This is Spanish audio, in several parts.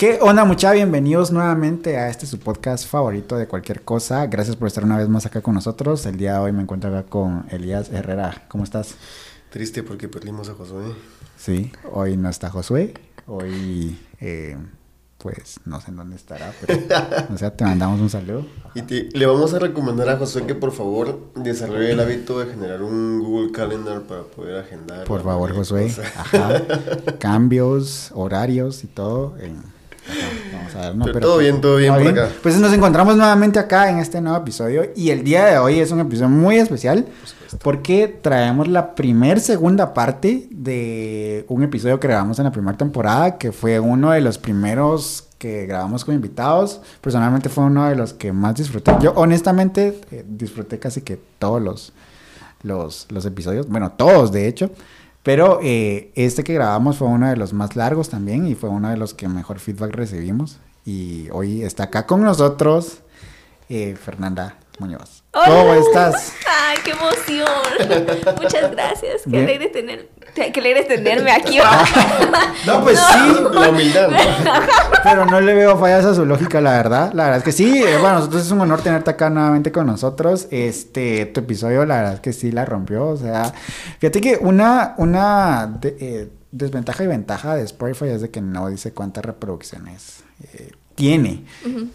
¿Qué onda mucha? Bienvenidos nuevamente a este su podcast favorito de cualquier cosa. Gracias por estar una vez más acá con nosotros. El día de hoy me encuentro acá con Elías Herrera. ¿Cómo estás? Triste porque perdimos a Josué. Sí, hoy no está Josué. Hoy, eh, pues, no sé en dónde estará, pero, o sea, te mandamos un saludo. Y te- le vamos a recomendar a Josué que por favor desarrolle el hábito de generar un Google Calendar para poder agendar. Por favor, Josué. Ajá. Cambios, horarios y todo. en- vamos a ver, no, Pero todo bien, todo bien por acá. Pues nos encontramos nuevamente acá en este nuevo episodio. Y el día de hoy es un episodio muy especial. Porque traemos la primer segunda parte de un episodio que grabamos en la primera temporada. Que fue uno de los primeros que grabamos con invitados. Personalmente fue uno de los que más disfruté. Yo honestamente eh, disfruté casi que todos los, los, los episodios. Bueno, todos de hecho. Pero eh, este que grabamos fue uno de los más largos también y fue uno de los que mejor feedback recibimos. Y hoy está acá con nosotros eh, Fernanda Muñoz. ¿Cómo Hola. estás? Ay, qué emoción. Muchas gracias. Qué Bien. alegre tener, qué alegre tenerme aquí. No, pues sí, La humildad. ¿no? pero no le veo fallas a su lógica, la verdad. La verdad es que sí. eh, bueno, nosotros es un honor tenerte acá nuevamente con nosotros. Este, tu episodio, la verdad es que sí la rompió. O sea, fíjate que una, una de- eh, desventaja y ventaja de Spotify es de que no dice cuántas reproducciones eh, tiene.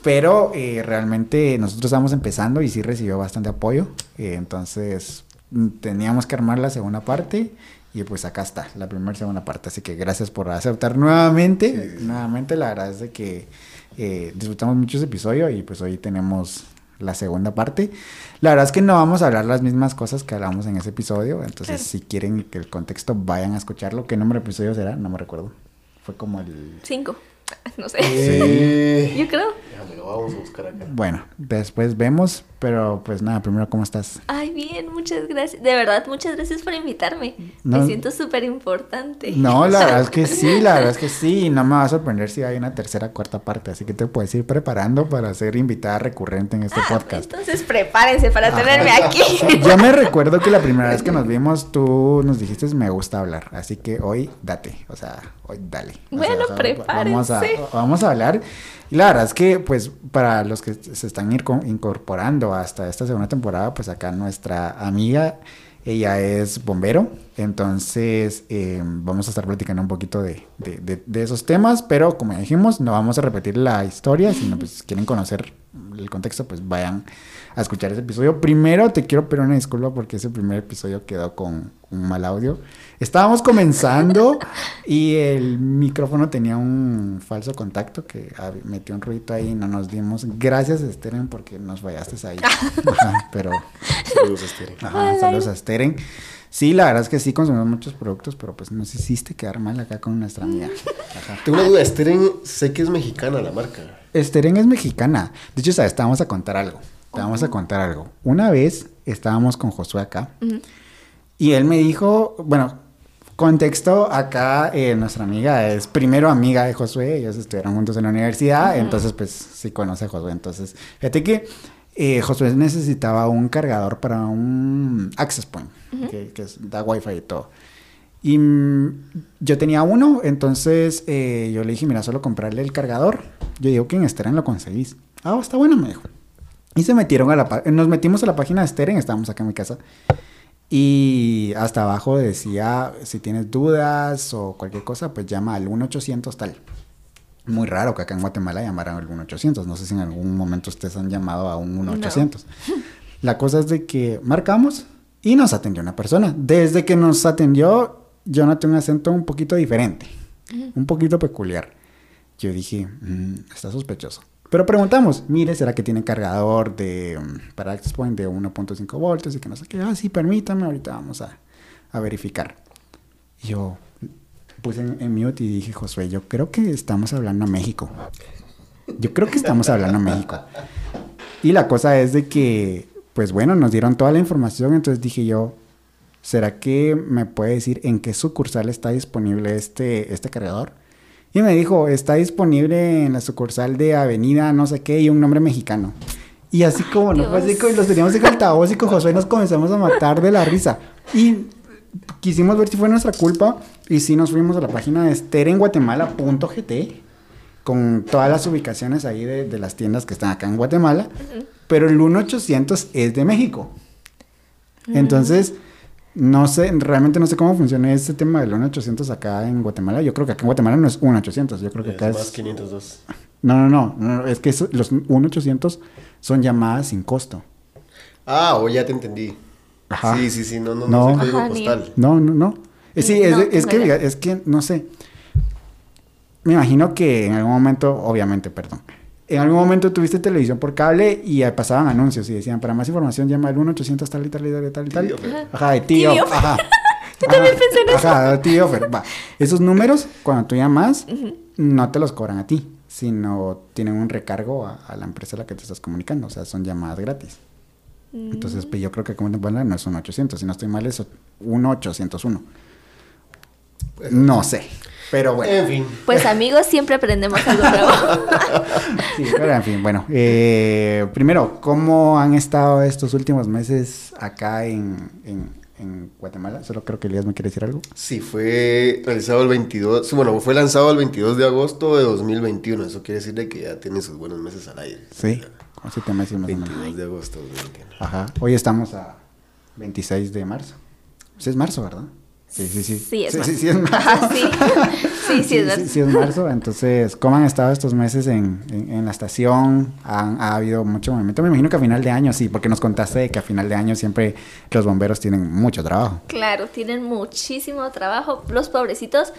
Pero eh, realmente nosotros estamos empezando y sí recibió bastante apoyo. Eh, entonces mm, teníamos que armar la segunda parte. Y pues acá está, la primera segunda parte. Así que gracias por aceptar nuevamente. Nuevamente, la verdad es de que eh, disfrutamos mucho ese episodio y pues hoy tenemos la segunda parte. La verdad es que no vamos a hablar las mismas cosas que hablamos en ese episodio. Entonces, si quieren que el contexto vayan a escucharlo. ¿Qué número de episodio será? No me recuerdo. Fue como el... Cinco. No sé. Sí. Yo creo. Déjame, lo vamos a buscar acá. Bueno, después vemos. Pero pues nada, primero, ¿cómo estás? Ay, bien, muchas gracias. De verdad, muchas gracias por invitarme. No. Me siento súper importante. No, la verdad es que sí, la verdad es que sí, y no me va a sorprender si hay una tercera cuarta parte, así que te puedes ir preparando para ser invitada recurrente en este Ah, podcast. entonces prepárense para Ajá. tenerme aquí. Yo me recuerdo que la primera vez que nos vimos tú nos dijiste me gusta hablar, así que hoy date, o sea, hoy dale. Bueno, sea, o sea, Vamos a, prepárense. vamos a hablar. Y la verdad es que, pues, para los que se están ir co- incorporando hasta esta segunda temporada, pues acá nuestra amiga, ella es bombero, entonces eh, vamos a estar platicando un poquito de, de- de- de esos temas, pero como dijimos, no vamos a repetir la historia, sino pues quieren conocer el contexto, pues vayan a escuchar ese episodio. Primero te quiero pedir una disculpa porque ese primer episodio quedó con un mal audio. Estábamos comenzando y el micrófono tenía un falso contacto que metió un ruido ahí y no nos dimos. Gracias, Steren, porque nos fallaste ahí. Ajá, pero, Saludos, Esther. ajá, Hola. saludos a Steren. Sí, la verdad es que sí consumimos muchos productos, pero pues nos hiciste quedar mal acá con nuestra amiga. Ajá. Tengo una duda, Esther, sé que es mexicana la marca. Esteren es mexicana. De hecho, sabes, te vamos a contar algo. Te vamos a contar algo. Una vez estábamos con Josué acá y él me dijo, bueno, contexto, acá eh, nuestra amiga es primero amiga de Josué, ellos estuvieron juntos en la universidad, entonces pues sí conoce a Josué. Entonces, fíjate que eh, Josué necesitaba un cargador para un access point, que, que da wifi y todo. Y mm, yo tenía uno, entonces eh, yo le dije, mira, solo comprarle el cargador. Yo digo que en lo conseguís. Ah, está bueno, me dijo. Y se metieron a la nos metimos a la página de Steren, estábamos acá en mi casa. Y hasta abajo decía, si tienes dudas o cualquier cosa, pues llama al 1800 tal. Muy raro que acá en Guatemala llamaran al 1800. No sé si en algún momento ustedes han llamado a un 1800. La cosa es de que marcamos y nos atendió una persona. Desde que nos atendió, yo noté un acento un poquito diferente, un poquito peculiar. Yo dije, "Mm, está sospechoso. Pero preguntamos, mire, ¿será que tiene cargador de, mm, para Access Point de 1.5 voltios y que no sé qué? Ah, sí, permítame, ahorita vamos a, a verificar. Y yo puse en, en mute y dije, Josué, yo creo que estamos hablando a México. Yo creo que estamos hablando a México. Y la cosa es de que, pues bueno, nos dieron toda la información, entonces dije yo, ¿será que me puede decir en qué sucursal está disponible este, este cargador? Y me dijo, está disponible en la sucursal de Avenida no sé qué y un nombre mexicano. Y así como, no fue así Dios. como los teníamos en altavoz y con Josué nos comenzamos a matar de la risa. Y quisimos ver si fue nuestra culpa y sí nos fuimos a la página de esterenguatemala.gt con todas las ubicaciones ahí de, de las tiendas que están acá en Guatemala, pero el 1800 es de México. Entonces, no sé, realmente no sé cómo funciona este tema del 1800 acá en Guatemala. Yo creo que acá en Guatemala no es 1800, yo creo que acá Es más es... 502. No, no, no, no, no, es que eso- los 1800 son llamadas sin costo. Ah, o ya te entendí. Ajá. Sí, sí, sí, no, no, No. no, sé código Ajá, ni- postal. No, no, no. Eh, Sí, es, No, es que, es que, no sé. Me imagino que en algún momento, obviamente, perdón. En algún momento tuviste televisión por cable y pasaban anuncios y decían, para más información llama al 1-800 tal y tal y tal y tal y tal. Tío, Ajá, de tío. Tío. Ajá. Yo también pensé en eso. Ajá, tío, pero va. Esos números, cuando tú llamas, no te los cobran a ti, sino tienen un recargo a, a la empresa a la que te estás comunicando. O sea, son llamadas gratis. Entonces, pues yo creo que como Guatemala no es un 800, si no estoy mal es un 801. No sé, pero bueno. En fin. Pues amigos, siempre aprendemos algo nuevo. Sí, pero en fin, bueno. eh, primero, ¿cómo han estado estos últimos meses acá en, en, en Guatemala? Solo creo que Elías me quiere decir algo. Sí, fue realizado el 22, sí, bueno, fue lanzado el 22 de agosto de 2021. Eso quiere decir de que ya tiene sus buenos meses al aire. Sí, con siete meses más o menos. 22 de agosto de 2021. Ajá. Hoy estamos a 26 de marzo. Sí, es marzo, ¿verdad? Sí, sí, sí. Sí, es sí, marzo. sí, sí, es marzo. Ajá, sí. Sí, sí, es sí, marzo. Entonces, ¿cómo han estado estos meses en, en- en la estación? ¿Han- ¿Ha habido mucho movimiento? Me imagino que a final de año sí, porque nos contaste de que a final de año siempre los bomberos tienen mucho trabajo. Claro, tienen muchísimo trabajo. Los pobrecitos,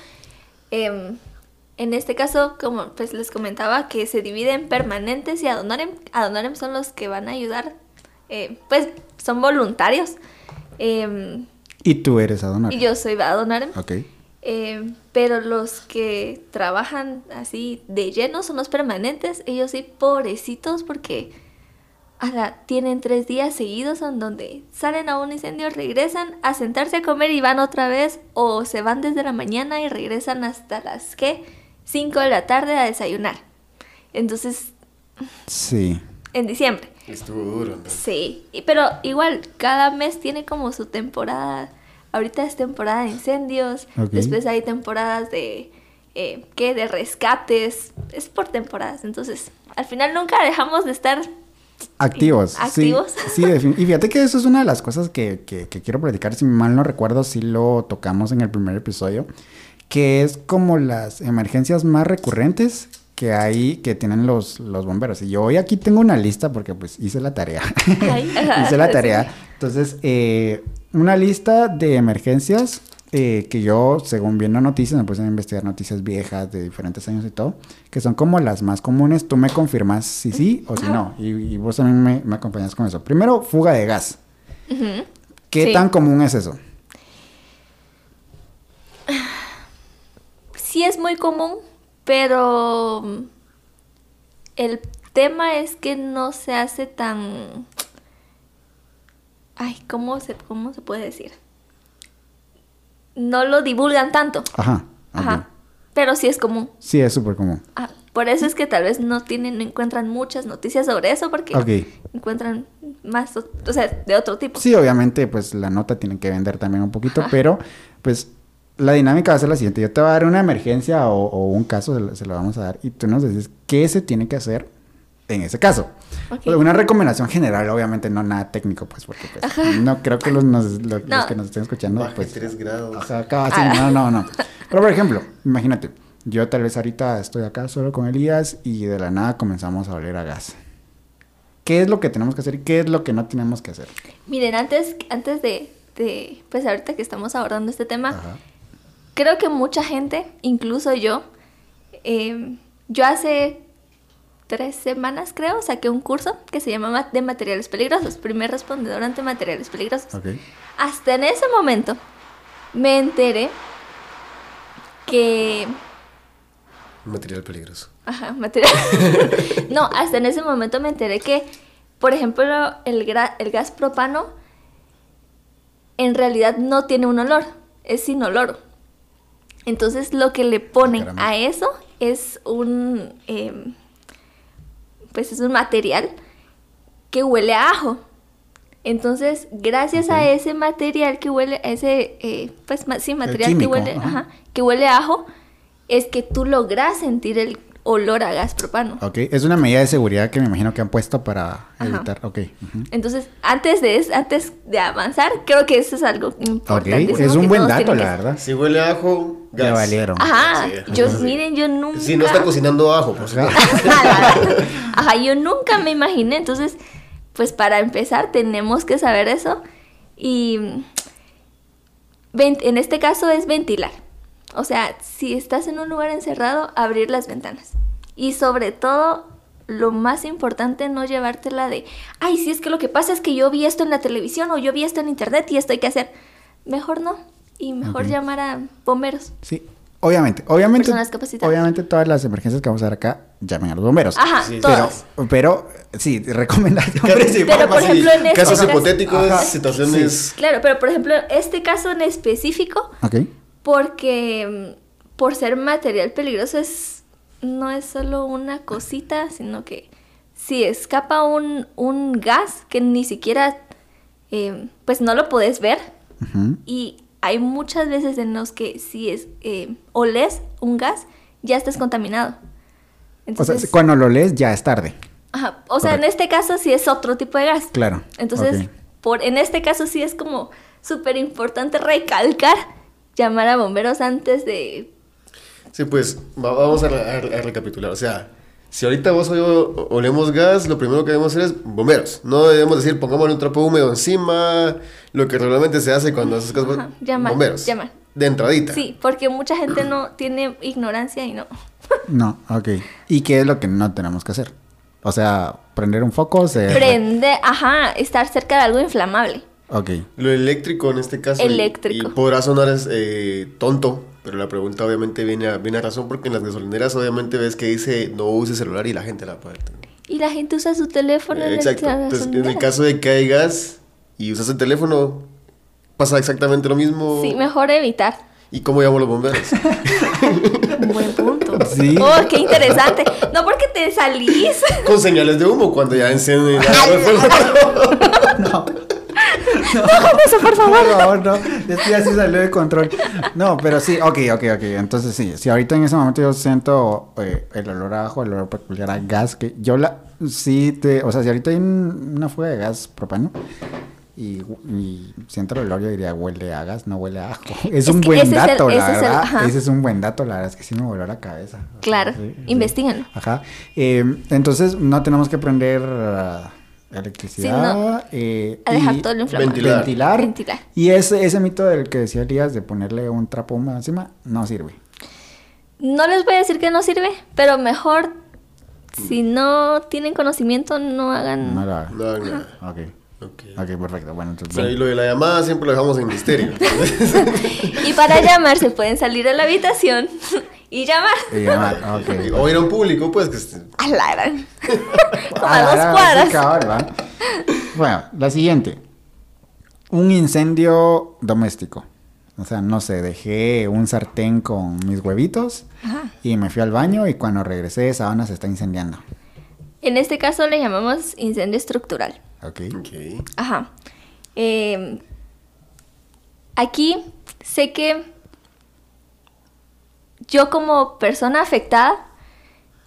em, en este caso, como pues les comentaba, que se dividen permanentes y adonarem. Adonarem son los que van a ayudar, eh, pues son voluntarios. Em, Y tú eres Adonar. y yo soy adonarem. Ok. Em, pero los que trabajan así de lleno son los permanentes. Ellos sí, pobrecitos, porque ala, tienen tres días seguidos en donde salen a un incendio, regresan a sentarse a comer y van otra vez. O se van desde la mañana y regresan hasta las, ¿qué? 5 de la tarde a desayunar. Entonces, Sí. en diciembre. Estuvo duro, ¿no? Sí, pero igual, cada mes tiene como su temporada. Ahorita es temporada de incendios, después hay temporadas de, eh, ¿qué? De rescates, es por temporadas. Entonces, al final nunca dejamos de estar... Activos. Activos. Sí, y fíjate que eso es una de las cosas que, que- que quiero platicar. Si mal no recuerdo, sí lo tocamos en el primer episodio. Que es como las emergencias más recurrentes que hay, que tienen los, los bomberos. Y yo hoy aquí tengo una lista porque pues hice la tarea. Hice la tarea. Entonces, eh, una lista de emergencias eh, que yo, según viendo noticias, me puse a investigar noticias viejas de diferentes años y todo, que son como las más comunes. Tú me confirmas si sí o si no. Y, y vos también me, me acompañas con eso. Primero, fuga de gas. ¿Qué Sí. tan común es eso? Sí es muy común, pero el tema es que no se hace tan... Ay, ¿cómo se, cómo se puede decir? No lo divulgan tanto. Ajá. Ajá. Pero sí es común. Sí, es súper común. Ah, por eso es que tal vez no tienen, no encuentran muchas noticias sobre eso, porque encuentran más, o o sea, de otro tipo. Sí, obviamente, pues la nota tiene que vender también un poquito, Ajá. pero pues la dinámica va a ser la siguiente. Yo te voy a dar una emergencia o, o un caso, se lo, se lo vamos a dar, y tú nos dices qué se tiene que hacer en ese caso. Ok. Una recomendación general, obviamente, no nada técnico, pues, porque pues, no creo que los, nos- lo- los No. que nos estén escuchando, Baje pues... 3 grados. O sea, acá, sí, Ah. no, no, no. Pero por ejemplo, imagínate, yo tal vez ahorita estoy acá solo con Elías y de la nada comenzamos a oler a gas. ¿Qué es lo que tenemos que hacer y qué es lo que no tenemos que hacer? Miren, antes, antes de, de, pues ahorita que estamos abordando este tema, Ajá. Creo que mucha gente, incluso yo, eh, yo hace tres semanas creo, saqué un curso que se llama Ma- de materiales peligrosos, primer respondedor ante materiales peligrosos. Ok. Hasta en ese momento me enteré que Material peligroso. Ajá, material. no, hasta en ese momento me enteré que, por ejemplo, el, gra- el gas propano en realidad no tiene un olor, es inoloro. Entonces lo que le ponen Caramba. a eso es un, em, pues es un material que huele a ajo. Entonces, gracias a ese material que huele, a ese, eh, pues sí, material que huele, ajá. ajá, que huele a ajo, es que tú logras sentir el, olor a gas propano. Ok, es una medida de seguridad que me imagino que han puesto para Ajá. evitar. Ok. Entonces, antes de, es- antes de avanzar, creo que eso es algo Ok, importante. es un buen dato, la verdad. Si huele a ajo, gas. Ya valieron. Ajá, Sí, yo, sí. miren, yo nunca... Si no está cocinando ajo, pues. Ajá. Ajá, yo nunca me imaginé. Entonces, pues para empezar, tenemos que saber eso. Y en este caso es ventilar. O sea, si estás en un lugar encerrado, abrir las ventanas. Y sobre todo, lo más importante, no llevártela de, ay, si es que lo que pasa es que yo vi esto en la televisión o yo vi esto en internet y esto hay que hacer. Mejor no. Y mejor llamar a bomberos. Sí, obviamente, obviamente, Personas capacitadas. obviamente todas las emergencias que vamos a ver acá llamen a los bomberos. Ajá, Sí, Pero, todas. pero, sí, recomendación Pero, por sí, ejemplo, en este casos caso- hipotéticos, Ajá. situaciones. Claro, pero por ejemplo, este caso en específico, Ok, porque mm, por ser material peligroso es no es solo una cosita, sino que si escapa un, un gas que ni siquiera eh, pues no lo puedes ver y hay muchas veces en los que si es eh, oles un gas ya estás contaminado. o Entonces, sea, cuando lo lees ya es tarde. ajá, o sea, en este caso sí es otro tipo de gas. Claro. Entonces, por, en este caso sí es como súper importante recalcar llamar a bomberos antes de... Sí, pues va- vamos a, re- a re- a recapitular. O sea, si ahorita vos o yo olemos gas, lo primero que debemos hacer es bomberos. No debemos decir pongámosle un trapo húmedo encima, lo que realmente se hace cuando haces gas. Ajá, llamar, bomberos. llamar. De entradita. Sí, porque mucha gente no tiene ignorancia y no. No, ok. ¿Y qué es lo que no tenemos que hacer? O sea, prender un foco, se... Prende, ajá, estar cerca de algo inflamable. Ok. Lo eléctrico en este caso. y- Eléctrico. Y, podrá sonar eh, tonto, pero la pregunta obviamente viene a, viene a razón porque en las gasolineras obviamente ves que dice no use celular y la gente la puede tener. Y la gente usa su teléfono en Exacto. la Entonces, en el caso de que hay gas y usas el teléfono, pasa exactamente lo mismo. Sí, mejor evitar. ¿Y cómo llamo a los bomberos? Buen punto. Sí. Oh, qué interesante. No porque te salís. Con señales de humo cuando ya encienden el Eso, por favor. Por favor, no. Es ya sí salió de control. No, pero sí, ok, ok, ok. Entonces sí, si ahorita en ese momento yo siento eh, el olor a ajo, el olor peculiar a gas, que yo la, sí te, o sea, si ahorita hay un- una fuga de gas propano y, y siento el olor, yo diría huele a gas, no huele a ajo. Es, Es un buen es el- dato, la es el- verdad. ajá. ese es un buen dato, la verdad es que sí me voló la cabeza. O sea, Claro, sí. investíganlo. Ajá. Eh, entonces no tenemos que prender ah, electricidad. Sí, no. eh, A dejar y todo lo. Ventilar. Ventilar. Ventilar. Y ese, ese mito del que decía Elías de ponerle un trapo húmedo encima no sirve. No les voy a decir que no sirve, pero mejor si no tienen conocimiento no hagan... No lo haga. No, no. Ok. Ok. Ok, perfecto. Bueno, entonces. Lo de la llamada siempre lo dejamos en misterio. Y para llamar se pueden salir a la habitación y llamar. y llamar, ok. o ir a un público, pues que esté- A la gran. Como Ah, a dos cuadras. Bueno, la siguiente. Un incendio doméstico. O sea, no sé, dejé un sartén con mis huevitos Ajá. y me fui al baño y cuando regresé esa onda se está incendiando. En este caso le llamamos incendio estructural. Ok. Ok. Ajá. Eh, aquí sé que yo como persona afectada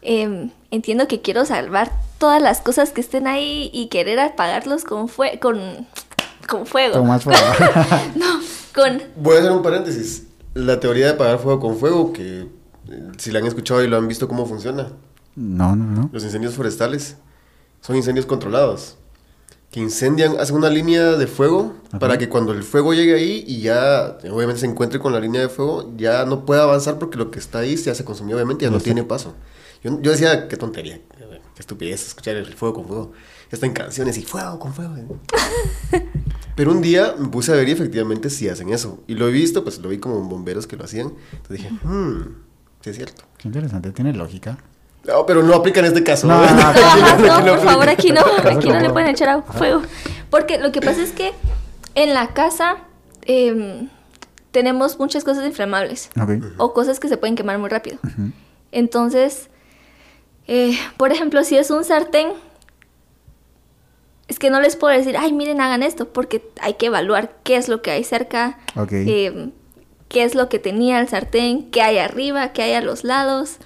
eh, entiendo que quiero salvar todas las cosas que estén ahí y querer apagarlos con, fue con, con fuego. Con más fuego. No, con... Voy a hacer un paréntesis. La teoría de apagar fuego con fuego, que eh, si la han escuchado y lo han visto cómo funciona. no, no, no. Los incendios forestales son incendios controlados. Que incendian, hacen una línea de fuego Ajá. para que cuando el fuego llegue ahí y ya obviamente se encuentre con la línea de fuego, ya no pueda avanzar porque lo que está ahí ya se consumió, obviamente ya no tiene paso. Yo, yo decía, qué tontería, qué estupidez escuchar el fuego con fuego. Ya está en canciones y fuego con fuego. Pero un día me puse a ver y efectivamente sí hacen eso. Y lo he visto, pues lo vi como bomberos que lo hacían. Entonces dije, hmm, sí es cierto. Qué interesante, tiene lógica. No, pero no aplica en este caso. No, no, No, ajá, Aquí no, por favor, aquí no, aquí no le pueden echar agua, fuego. Porque lo que pasa es que en la casa em, tenemos muchas cosas inflamables Ok. o cosas que se pueden quemar muy rápido. Entonces, eh, por ejemplo, si es un sartén, es que no les puedo decir, ay, miren, hagan esto, porque hay que evaluar qué es lo que hay cerca, Ok. em, qué es lo que tenía el sartén, qué hay arriba, qué hay a los lados.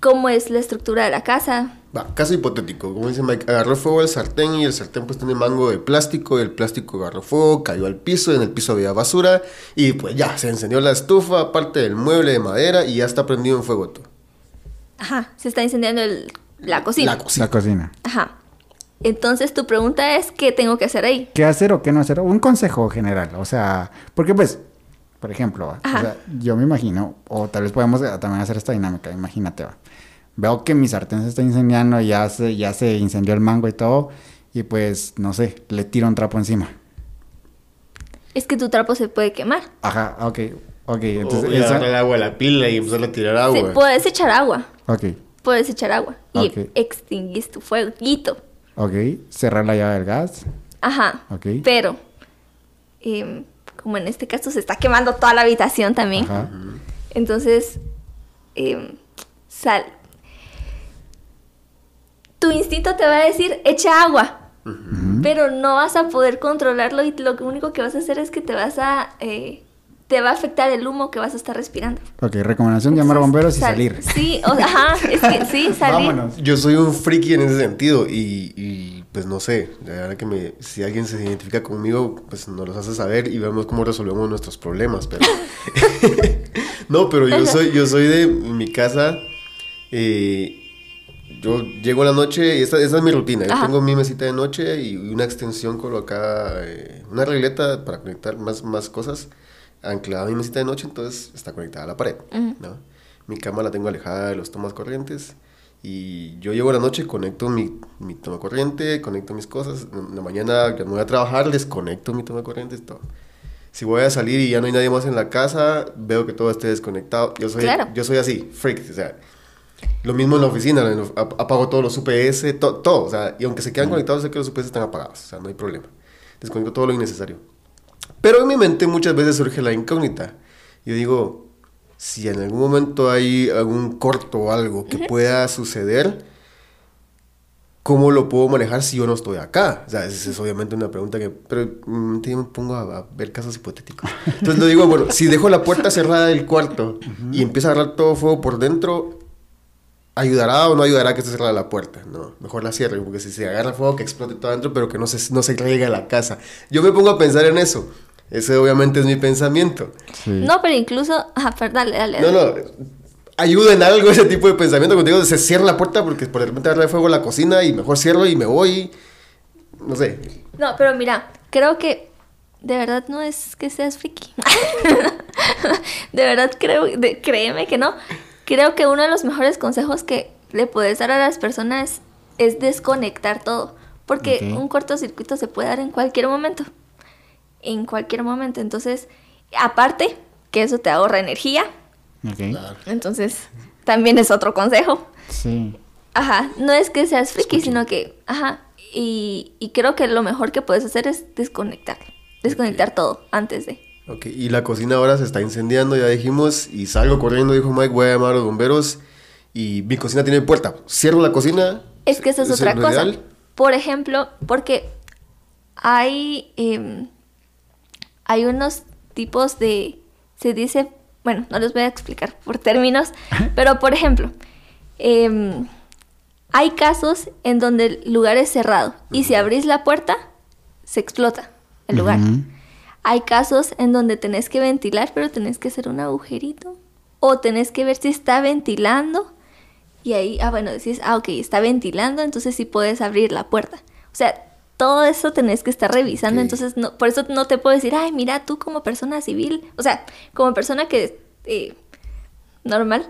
Cómo es la estructura de la casa. Va, caso hipotético, como dice Mike, agarró fuego el sartén y el sartén pues tiene mango de plástico y el plástico agarró fuego, cayó al piso, en el piso había basura y pues ya, se encendió la estufa, parte del mueble de madera y ya está prendido en fuego todo. Ajá, se está incendiando el- la cocina. La cocina. La cocina. Ajá. Entonces tu pregunta es, ¿qué tengo que hacer ahí? ¿Qué hacer o qué no hacer? Un consejo general, o sea, porque pues, por ejemplo. O sea, yo me imagino, o tal vez podemos eh, también hacer esta dinámica, imagínate, ¿va? veo que mi sartén se está incendiando, ya se, ya se incendió el mango y todo, y pues, no sé, le tiro un trapo encima. Es que tu trapo se puede quemar. Ajá, ok, ok, Entonces, esa- el agua a la pila y empezar a tirar Sí, agua. puedes echar agua. ok, Puedes echar agua. Y Ok. extinguís tu fueguito. ok, cerrar la llave del gas, Ajá. ok, Pero, em, como en este caso se está quemando toda la habitación también. ajá, Entonces, em, sal. Tu instinto te va a decir, echa agua. Pero no vas a poder controlarlo y lo único que vas a hacer es que te vas a... eh, te va a afectar el humo que vas a estar respirando. ok, recomendación, llamar a bomberos y Sal- salir. Sí, o- ajá, es que sí, salir. Vámonos. Yo soy un friki en ese sentido y, y, pues no sé, la verdad que me, si alguien se identifica conmigo, pues nos los hace saber y vemos cómo resolvemos nuestros problemas, pero... no, pero yo soy, yo soy de mi casa, eh, yo llego a la noche y esta, esa es mi rutina, yo Ajá. tengo mi mesita de noche y una extensión colocada, eh, una regleta para conectar más, más cosas anclada a mi mesita de noche, entonces está conectada a la pared. ¿no? Mi cama la tengo alejada de los tomas corrientes y yo llego a la noche, conecto mi, mi toma corriente, conecto mis cosas, en la mañana que me voy a trabajar, desconecto mi toma corriente todo. Si voy a salir y ya no hay nadie más en la casa, veo que todo esté desconectado. Yo soy, Claro. yo soy así, freak, o sea, lo mismo en la oficina, apago todos los UPS, to- todo, o sea, y aunque se quedan conectados, sé que los UPS están apagados, o sea, no hay problema. Desconecto todo lo innecesario. Pero en mi mente muchas veces surge la incógnita. Yo digo, si en algún momento hay algún corto o algo que pueda suceder, ¿cómo lo puedo manejar si yo no estoy acá? O sea, esa es obviamente una pregunta que... Pero yo me pongo a, a ver casos hipotéticos. Entonces lo digo, bueno, si dejo la puerta cerrada del cuarto y empieza a agarrar todo fuego por dentro, ¿ayudará o no ayudará que esté cerrada la puerta? No, mejor la cierre, porque si se agarra fuego que explote todo adentro, pero que no se, no se caiga a la casa. Yo me pongo a pensar en eso. Ese obviamente es mi pensamiento. Sí. No, pero incluso... Ajá, pero dale, dale. No, dale. no. Ayuda en algo ese tipo de pensamiento. Cuando digo, se cierra la puerta porque por de repente agarra fuego la cocina y mejor cierro y me voy. No sé. No, pero mira, creo que de verdad no es que seas friki. de verdad creo, de- créeme que no. Creo que uno de los mejores consejos que le puedes dar a las personas es desconectar todo. Porque un cortocircuito se puede dar en cualquier momento. En cualquier momento. Entonces, aparte que eso te ahorra energía. Ok. Entonces, también es otro consejo. Sí. Ajá, no es que seas friki, sino que, ajá, y, y creo que lo mejor que puedes hacer es desconectar, desconectar todo antes de. Ok, y la cocina ahora se está incendiando, ya dijimos, y salgo corriendo, dijo Mike, voy a llamar a los bomberos, y mi cocina tiene puerta. Cierro la cocina. Es que eso es ¿Eso otra cosa. ideal? Por ejemplo, porque hay, em, hay unos tipos de, se dice, bueno, no les voy a explicar por términos, pero por ejemplo, em, hay casos en donde el lugar es cerrado y si abrís la puerta, se explota el lugar. Hay casos en donde tenés que ventilar, pero tenés que hacer un agujerito. O tenés que ver si está ventilando. Y ahí, ah, bueno, decís, ah, ok, está ventilando, entonces sí puedes abrir la puerta. O sea, todo eso tenés que estar revisando. Entonces, no, por eso no te puedo decir, ay, mira, tú como persona civil, o sea, como persona que, eh, normal,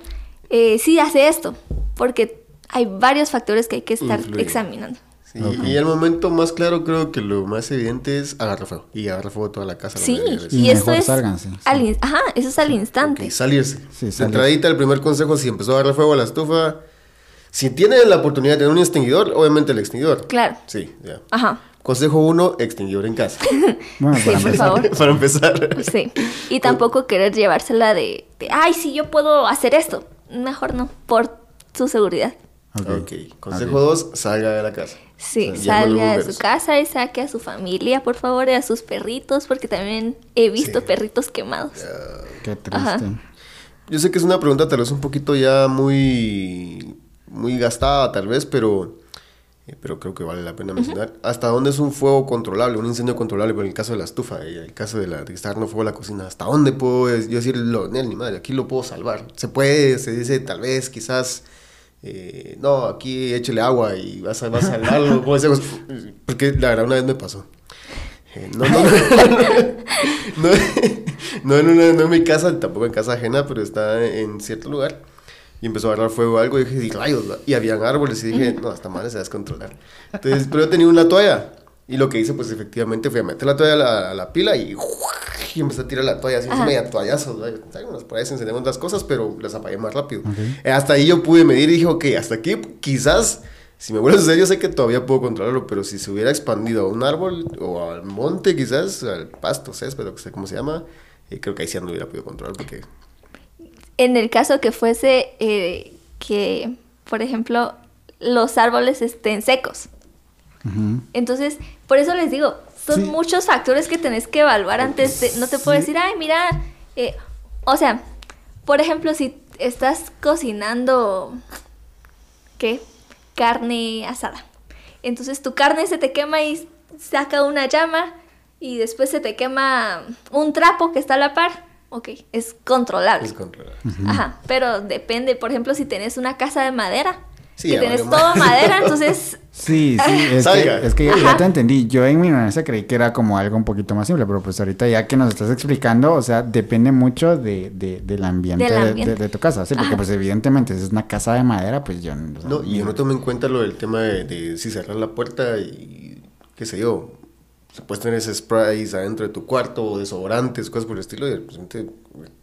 eh, sí hace esto. Porque hay varios factores que hay que estar Influye. examinando. Sí, Y el momento más claro creo que lo más evidente es agarrar fuego. Y agarrar fuego toda la casa. Sí. Y y, eso es sálganse, al ajá, eso es al instante. Salirse. Sí, salirse. entradita, el primer consejo, si empezó a agarrar fuego a la estufa, si tienen la oportunidad de tener un extinguidor, obviamente el extinguidor. Claro. Sí, ya. Ajá. Consejo uno, extinguidor en casa. Bueno, Sí, para por favor. Para empezar. Sí. Y tampoco querer llevársela de, de, ay, sí, yo puedo hacer esto. Mejor no, por su seguridad. Ok. Ok. Consejo dos, salga de la casa. Sí, O sea, salga de su casa y saque a su familia, por favor, y a sus perritos, porque también he visto Sí. perritos quemados. Qué triste. Ajá. yo sé que es una pregunta tal vez un poquito ya muy, muy gastada, tal vez, pero, eh, pero creo que vale la pena mencionar. ¿Hasta dónde es un fuego controlable, un incendio controlable? Por el caso de la estufa, y el caso de, la, de estar no fuego en la cocina, ¿hasta dónde puedo yo decir, lo, ni madre, aquí lo puedo salvar? Se puede, se dice, tal vez, quizás eh, no, aquí échele agua y vas a, vas a salvarlo. porque la verdad una vez me pasó. Eh, no, no, no, no, no, en mi casa, tampoco en casa ajena, pero está en cierto lugar. Y empezó a agarrar fuego algo y dije, rayos, y habían árboles y dije, no, hasta mal se va a descontrolar. Entonces, pero yo tenía una toalla. Y lo que hice, pues efectivamente, fui a meter la toalla a la, pila y, y, empecé a tirar la toalla, así, media toallazo. Algunas por ahí se encendieron otras cosas, pero las apagué más rápido. Eh, hasta ahí yo pude medir y dije, ok, hasta aquí quizás si me vuelvo a suceder, yo sé que todavía puedo controlarlo, pero si se hubiera expandido a un árbol o al monte, quizás, al pasto, césped, que sé cómo se llama, eh, creo que ahí sí no hubiera podido controlar porque... En el caso que fuese eh, que, por ejemplo, los árboles estén secos. Entonces, por eso les digo, son muchos factores que tenés que evaluar antes de... No te puedo decir, ay, mira, eh, o sea, por ejemplo, si estás cocinando, ¿qué? carne asada. Entonces tu carne se te quema y saca una llama y después se te quema un trapo que está a la par. Ok, es controlable. Es controlable. Ajá, pero depende, por ejemplo, si tenés una casa de madera, Sí, que tenés todo madera, entonces... Sí, sí, es que, es que ya, te entendí. Yo en mi ignorancia creí que era como algo un poquito más simple, pero pues ahorita ya que nos estás explicando, o sea, depende mucho de, de del ambiente, De, tu casa, ¿sí? Porque pues evidentemente si es una casa de madera, pues yo... no, y yo no tomé en cuenta lo del tema de, si cerrar la puerta y qué sé yo, se puedes tener ese sprays adentro de tu cuarto o desodorantes, cosas por el estilo, y el,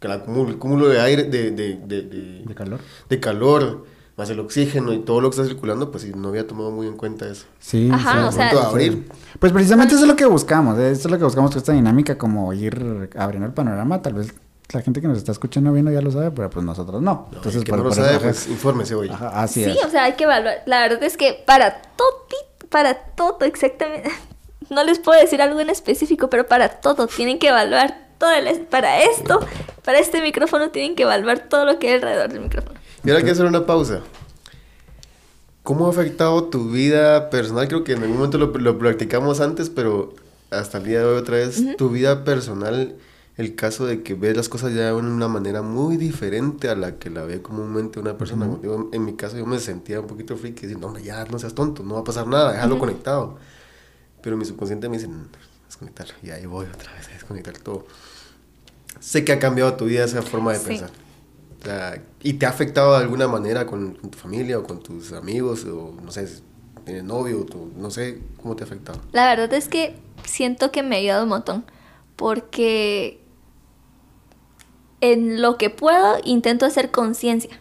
el cúmulo de aire, de, de, de, de calor. De calor más el oxígeno y todo lo que está circulando, pues no había tomado muy en cuenta eso. Sí, Ajá, o sea, abrir. Pues precisamente eso es lo que buscamos, ¿eh? eso es lo que buscamos con esta dinámica, como ir abriendo el panorama, tal vez la gente que nos está escuchando viendo ya lo sabe, pero pues nosotros no. Entonces, que no lo sabe, pues infórmese hoy. así sí, o sea, hay que evaluar. La verdad es que para todo, para todo exactamente, no les puedo decir algo en específico, pero para todo tienen que evaluar todo el, para esto, para este micrófono tienen que evaluar todo lo que hay alrededor del micrófono. Y ahora hay que hacer una pausa. ¿Cómo ha afectado tu vida personal? Creo que en algún momento lo, practicamos antes, pero hasta el día de hoy otra vez, tu vida personal, el caso de que ves las cosas ya de una manera muy diferente a la que la ve comúnmente una persona. en mi caso yo me sentía un poquito friki, diciendo, hombre, ya no seas tonto, no va a pasar nada, déjalo conectado. Pero mi subconsciente me dice, desconectar, y ahí voy otra vez a desconectar todo. Sé que ha cambiado tu vida esa forma de pensar. ¿Y te ha afectado de alguna manera con, tu familia o con tus amigos? O no sé, tienes novio, no sé, ¿cómo te ha afectado? La verdad es que siento que me ha ayudado un montón. Porque en lo que puedo intento hacer conciencia.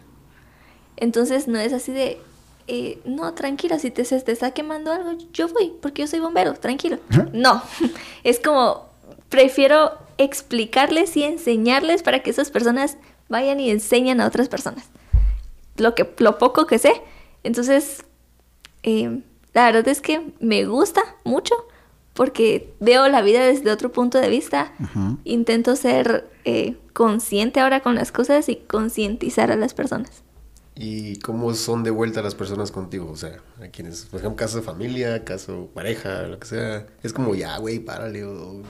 Entonces no es así de, eh, no, tranquilo, si te, se te está quemando algo, yo voy, porque yo soy bombero, tranquilo. No, es como, prefiero explicarles y enseñarles para que esas personas vayan y enseñan a otras personas lo, que, lo poco que sé. Entonces, eh, la verdad es que me gusta mucho porque veo la vida desde otro punto de vista. Intento ser eh, consciente ahora con las cosas y concientizar a las personas. ¿Y cómo son de vuelta las personas contigo? O sea, a quienes, por ejemplo, caso de familia, caso pareja, lo que sea. Es como, ya, güey, párale. O...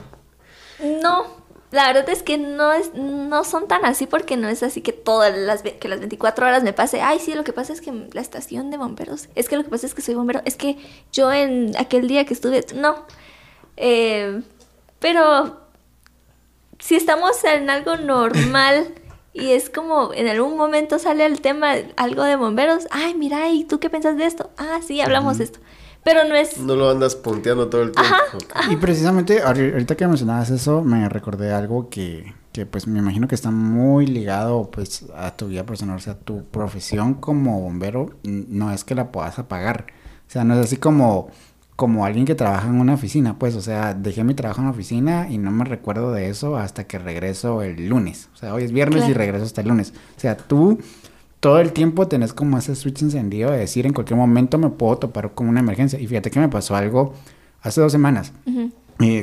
No, la verdad es que no es no son tan así porque no es así que todas las que las 24 horas me pase, ay, sí, lo que pasa es que la estación de bomberos, es que lo que pasa es que soy bombero, es que yo en aquel día que estuve, no. Eh, pero si estamos en algo normal y es como en algún momento sale el tema algo de bomberos, ay, mira, ¿y tú qué piensas de esto? Ah, sí, hablamos de esto. Pero no es... No lo andas punteando todo el tiempo. Y precisamente ahorita que mencionabas eso, me recordé algo que, que pues me imagino que está muy ligado pues a tu vida personal, o sea, tu profesión como bombero no es que la puedas apagar. O sea, no es así como como alguien que trabaja en una oficina, pues, o sea, dejé mi trabajo en la oficina y no me recuerdo de eso hasta que regreso el lunes. O sea, hoy es viernes y regreso hasta el lunes. O sea, tú todo el tiempo tenés como ese switch encendido de decir en cualquier momento me puedo topar con una emergencia. Y fíjate que me pasó algo hace dos semanas.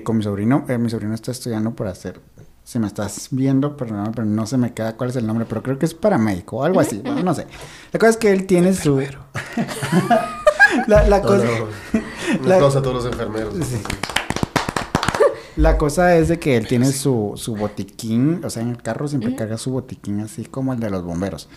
con mi sobrino, eh, mi sobrino está estudiando por hacer si me estás viendo, perdón, pero no se me queda cuál es el nombre, pero creo que es paramédico o algo así, bueno, no sé. La cosa es que él tiene su... la, la cosa... Un aplauso a todos los enfermeros. La cosa es de que él tiene su, su botiquín, o sea, en el carro siempre carga su botiquín así como el de los bomberos.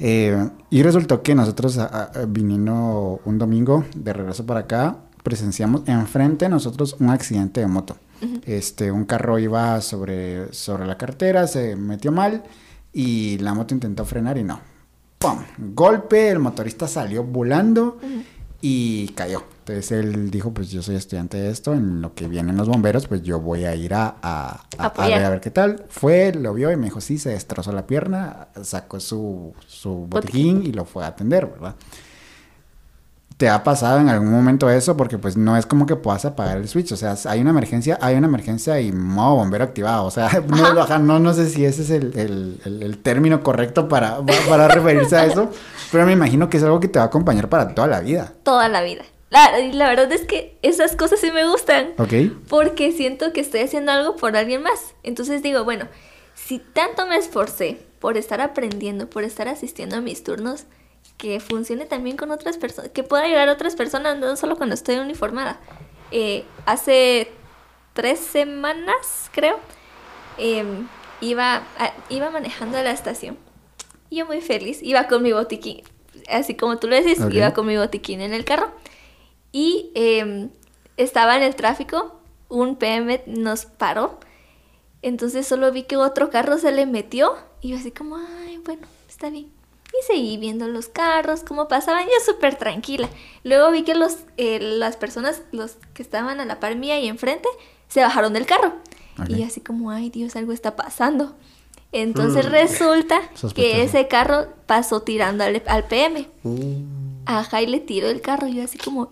Eh, y resultó que nosotros a- a- viniendo un domingo de regreso para acá, presenciamos enfrente de nosotros un accidente de moto. Este, un carro iba sobre, sobre la carretera, se metió mal y la moto intentó frenar y no. ¡Pum! Golpe, el motorista salió volando y cayó. Entonces él dijo, pues yo soy estudiante de esto, en lo que vienen los bomberos, pues yo voy a ir a, a, a- a Apoyar. ver, a ver qué tal. Fue, lo vio y me dijo, sí, se destrozó la pierna, sacó su, su botiquín y lo fue a atender, ¿verdad? ¿Te ha pasado en algún momento eso? Porque pues no es como que puedas apagar el switch, o sea, hay una emergencia, hay una emergencia y modo bombero activado, o sea, no, no, no sé si ese es el, el- el- el término correcto para, pa- para referirse a eso, pero me imagino que es algo que te va a acompañar para toda la vida, Toda la vida. La, la verdad es que esas cosas sí me gustan. ¿ok? Porque siento que estoy haciendo algo por alguien más. Entonces digo, bueno, si tanto me esforcé por estar aprendiendo, por estar asistiendo a mis turnos, que funcione también con otras personas, que pueda ayudar a otras personas, no solo cuando estoy uniformada. Eh, hace tres semanas, creo, em, iba, a- iba manejando a la estación. Yo muy feliz, iba con mi botiquín, así como tú lo decís, Ok. iba con mi botiquín en el carro. Y em, estaba en el tráfico, un PM nos paró. Entonces solo vi que otro carro se le metió y yo así como, ay, bueno, está bien. Y seguí viendo los carros, cómo pasaban, yo súper tranquila. Luego vi que los, eh, las personas, los que estaban a la par mía y enfrente, se bajaron del carro. Ok. Y así como, ay Dios, algo está pasando. Entonces Mm. resulta Sospechoso. que ese carro pasó tirando al, al PM. Uh, Ajá, y le tiró el carro. Y yo así como,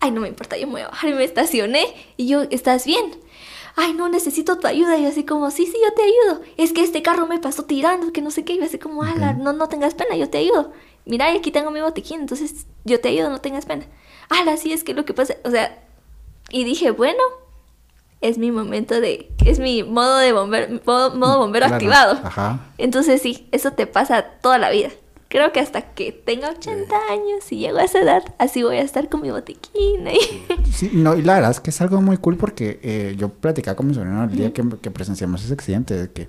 ay, no me importa, yo me voy a bajar y me estacioné. Y yo, ¿estás bien? Ay, no, necesito tu ayuda. Y yo así como, sí, sí, yo te ayudo. Es que este carro me pasó tirando, que no sé qué. Y yo así como, ala, no, no tengas pena, yo te ayudo. Mira, aquí tengo mi botiquín, entonces yo te ayudo, no tengas pena. Ala, sí, es que lo que pasa, o sea, y dije, bueno, es mi momento de, es mi modo de bombero, modo, modo bombero Claro, activado. Ajá. Entonces sí, eso te pasa toda la vida. Creo que hasta que tenga 80 años y llego a esa edad, así voy a estar con mi botiquín. ahí. Sí, no, y la verdad es que es algo muy cool porque eh, yo platicaba con mi sobrino el día que, que presenciamos ese accidente, de que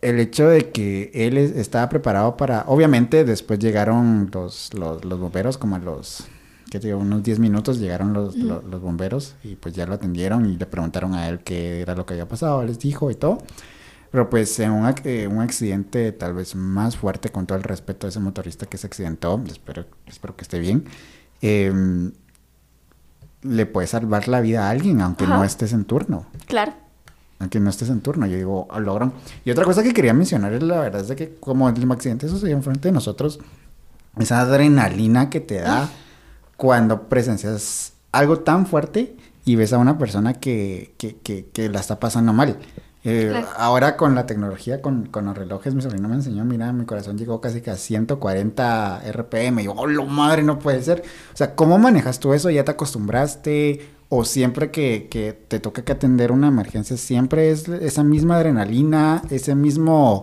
el hecho de que él es- estaba preparado para, obviamente después llegaron los, los, los bomberos como a los, ¿qué te digo? Unos 10 minutos llegaron los, los, los bomberos y pues ya lo atendieron y le preguntaron a él qué era lo que había pasado, les dijo y todo. Pero pues en un, eh, un accidente tal vez más fuerte con todo el respeto a ese motorista que se accidentó, espero, espero que esté bien, em, le puede salvar la vida a alguien aunque no Ajá. estés en turno. Claro. Aunque no estés en turno, yo digo, "Ah, logran. Y otra cosa que quería mencionar es la verdad es de que como el accidente sucedió enfrente de nosotros, esa adrenalina que te da cuando presencias algo tan fuerte y ves a una persona que, que, que, que la está pasando mal. Eh, Claro. Ahora con la tecnología, con, con los relojes, mi sobrino me enseñó, mira, mi corazón llegó casi que a 140 RPM. Y yo, oh, lo madre, no puede ser. O sea, ¿cómo manejas tú eso? ¿Ya te acostumbraste? ¿O siempre que, que te toca que atender una emergencia, siempre es esa misma adrenalina, ese mismo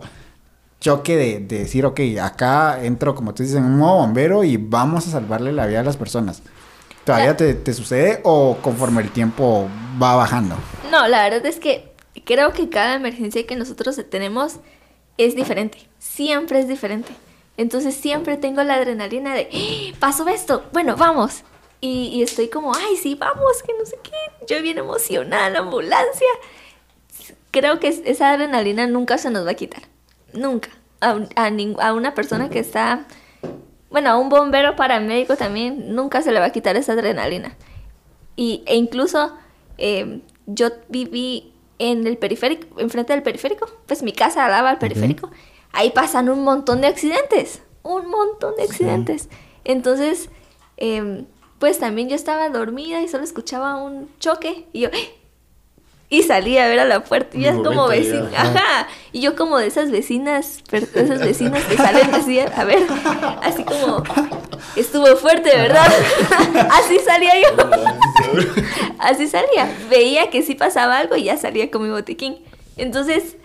choque de, de decir, ok, acá entro, como tú dices, en un modo bombero y vamos a salvarle la vida a las personas? ¿Todavía te, te sucede o conforme el tiempo va bajando? No, la verdad es que creo que cada emergencia que nosotros tenemos es diferente. Siempre es diferente. Entonces siempre tengo la adrenalina de, "¡Ah! pasó esto, bueno, vamos. Y, y estoy como, ay, sí, vamos, que no sé qué. Yo bien emocionada la ambulancia. Creo que es- esa adrenalina nunca se nos va a quitar. Nunca. A, una persona que está, bueno, a un bombero paramédico también, nunca se le va a quitar esa adrenalina. Y, e incluso eh, yo viví en el periférico, enfrente del periférico, pues mi casa daba al periférico. Ahí pasan un montón de accidentes, un montón de accidentes. Entonces, em, pues también yo estaba dormida y solo escuchaba un choque y yo... Y salí a ver a la puerta y Mi es como vecina. ya. Ajá. Y yo como de esas vecinas, de esas vecinas que salen así, a ver, así como, estuvo fuerte, ¿verdad? así salía yo. así salía. Veía que sí pasaba algo y ya salía con mi botiquín. Entonces,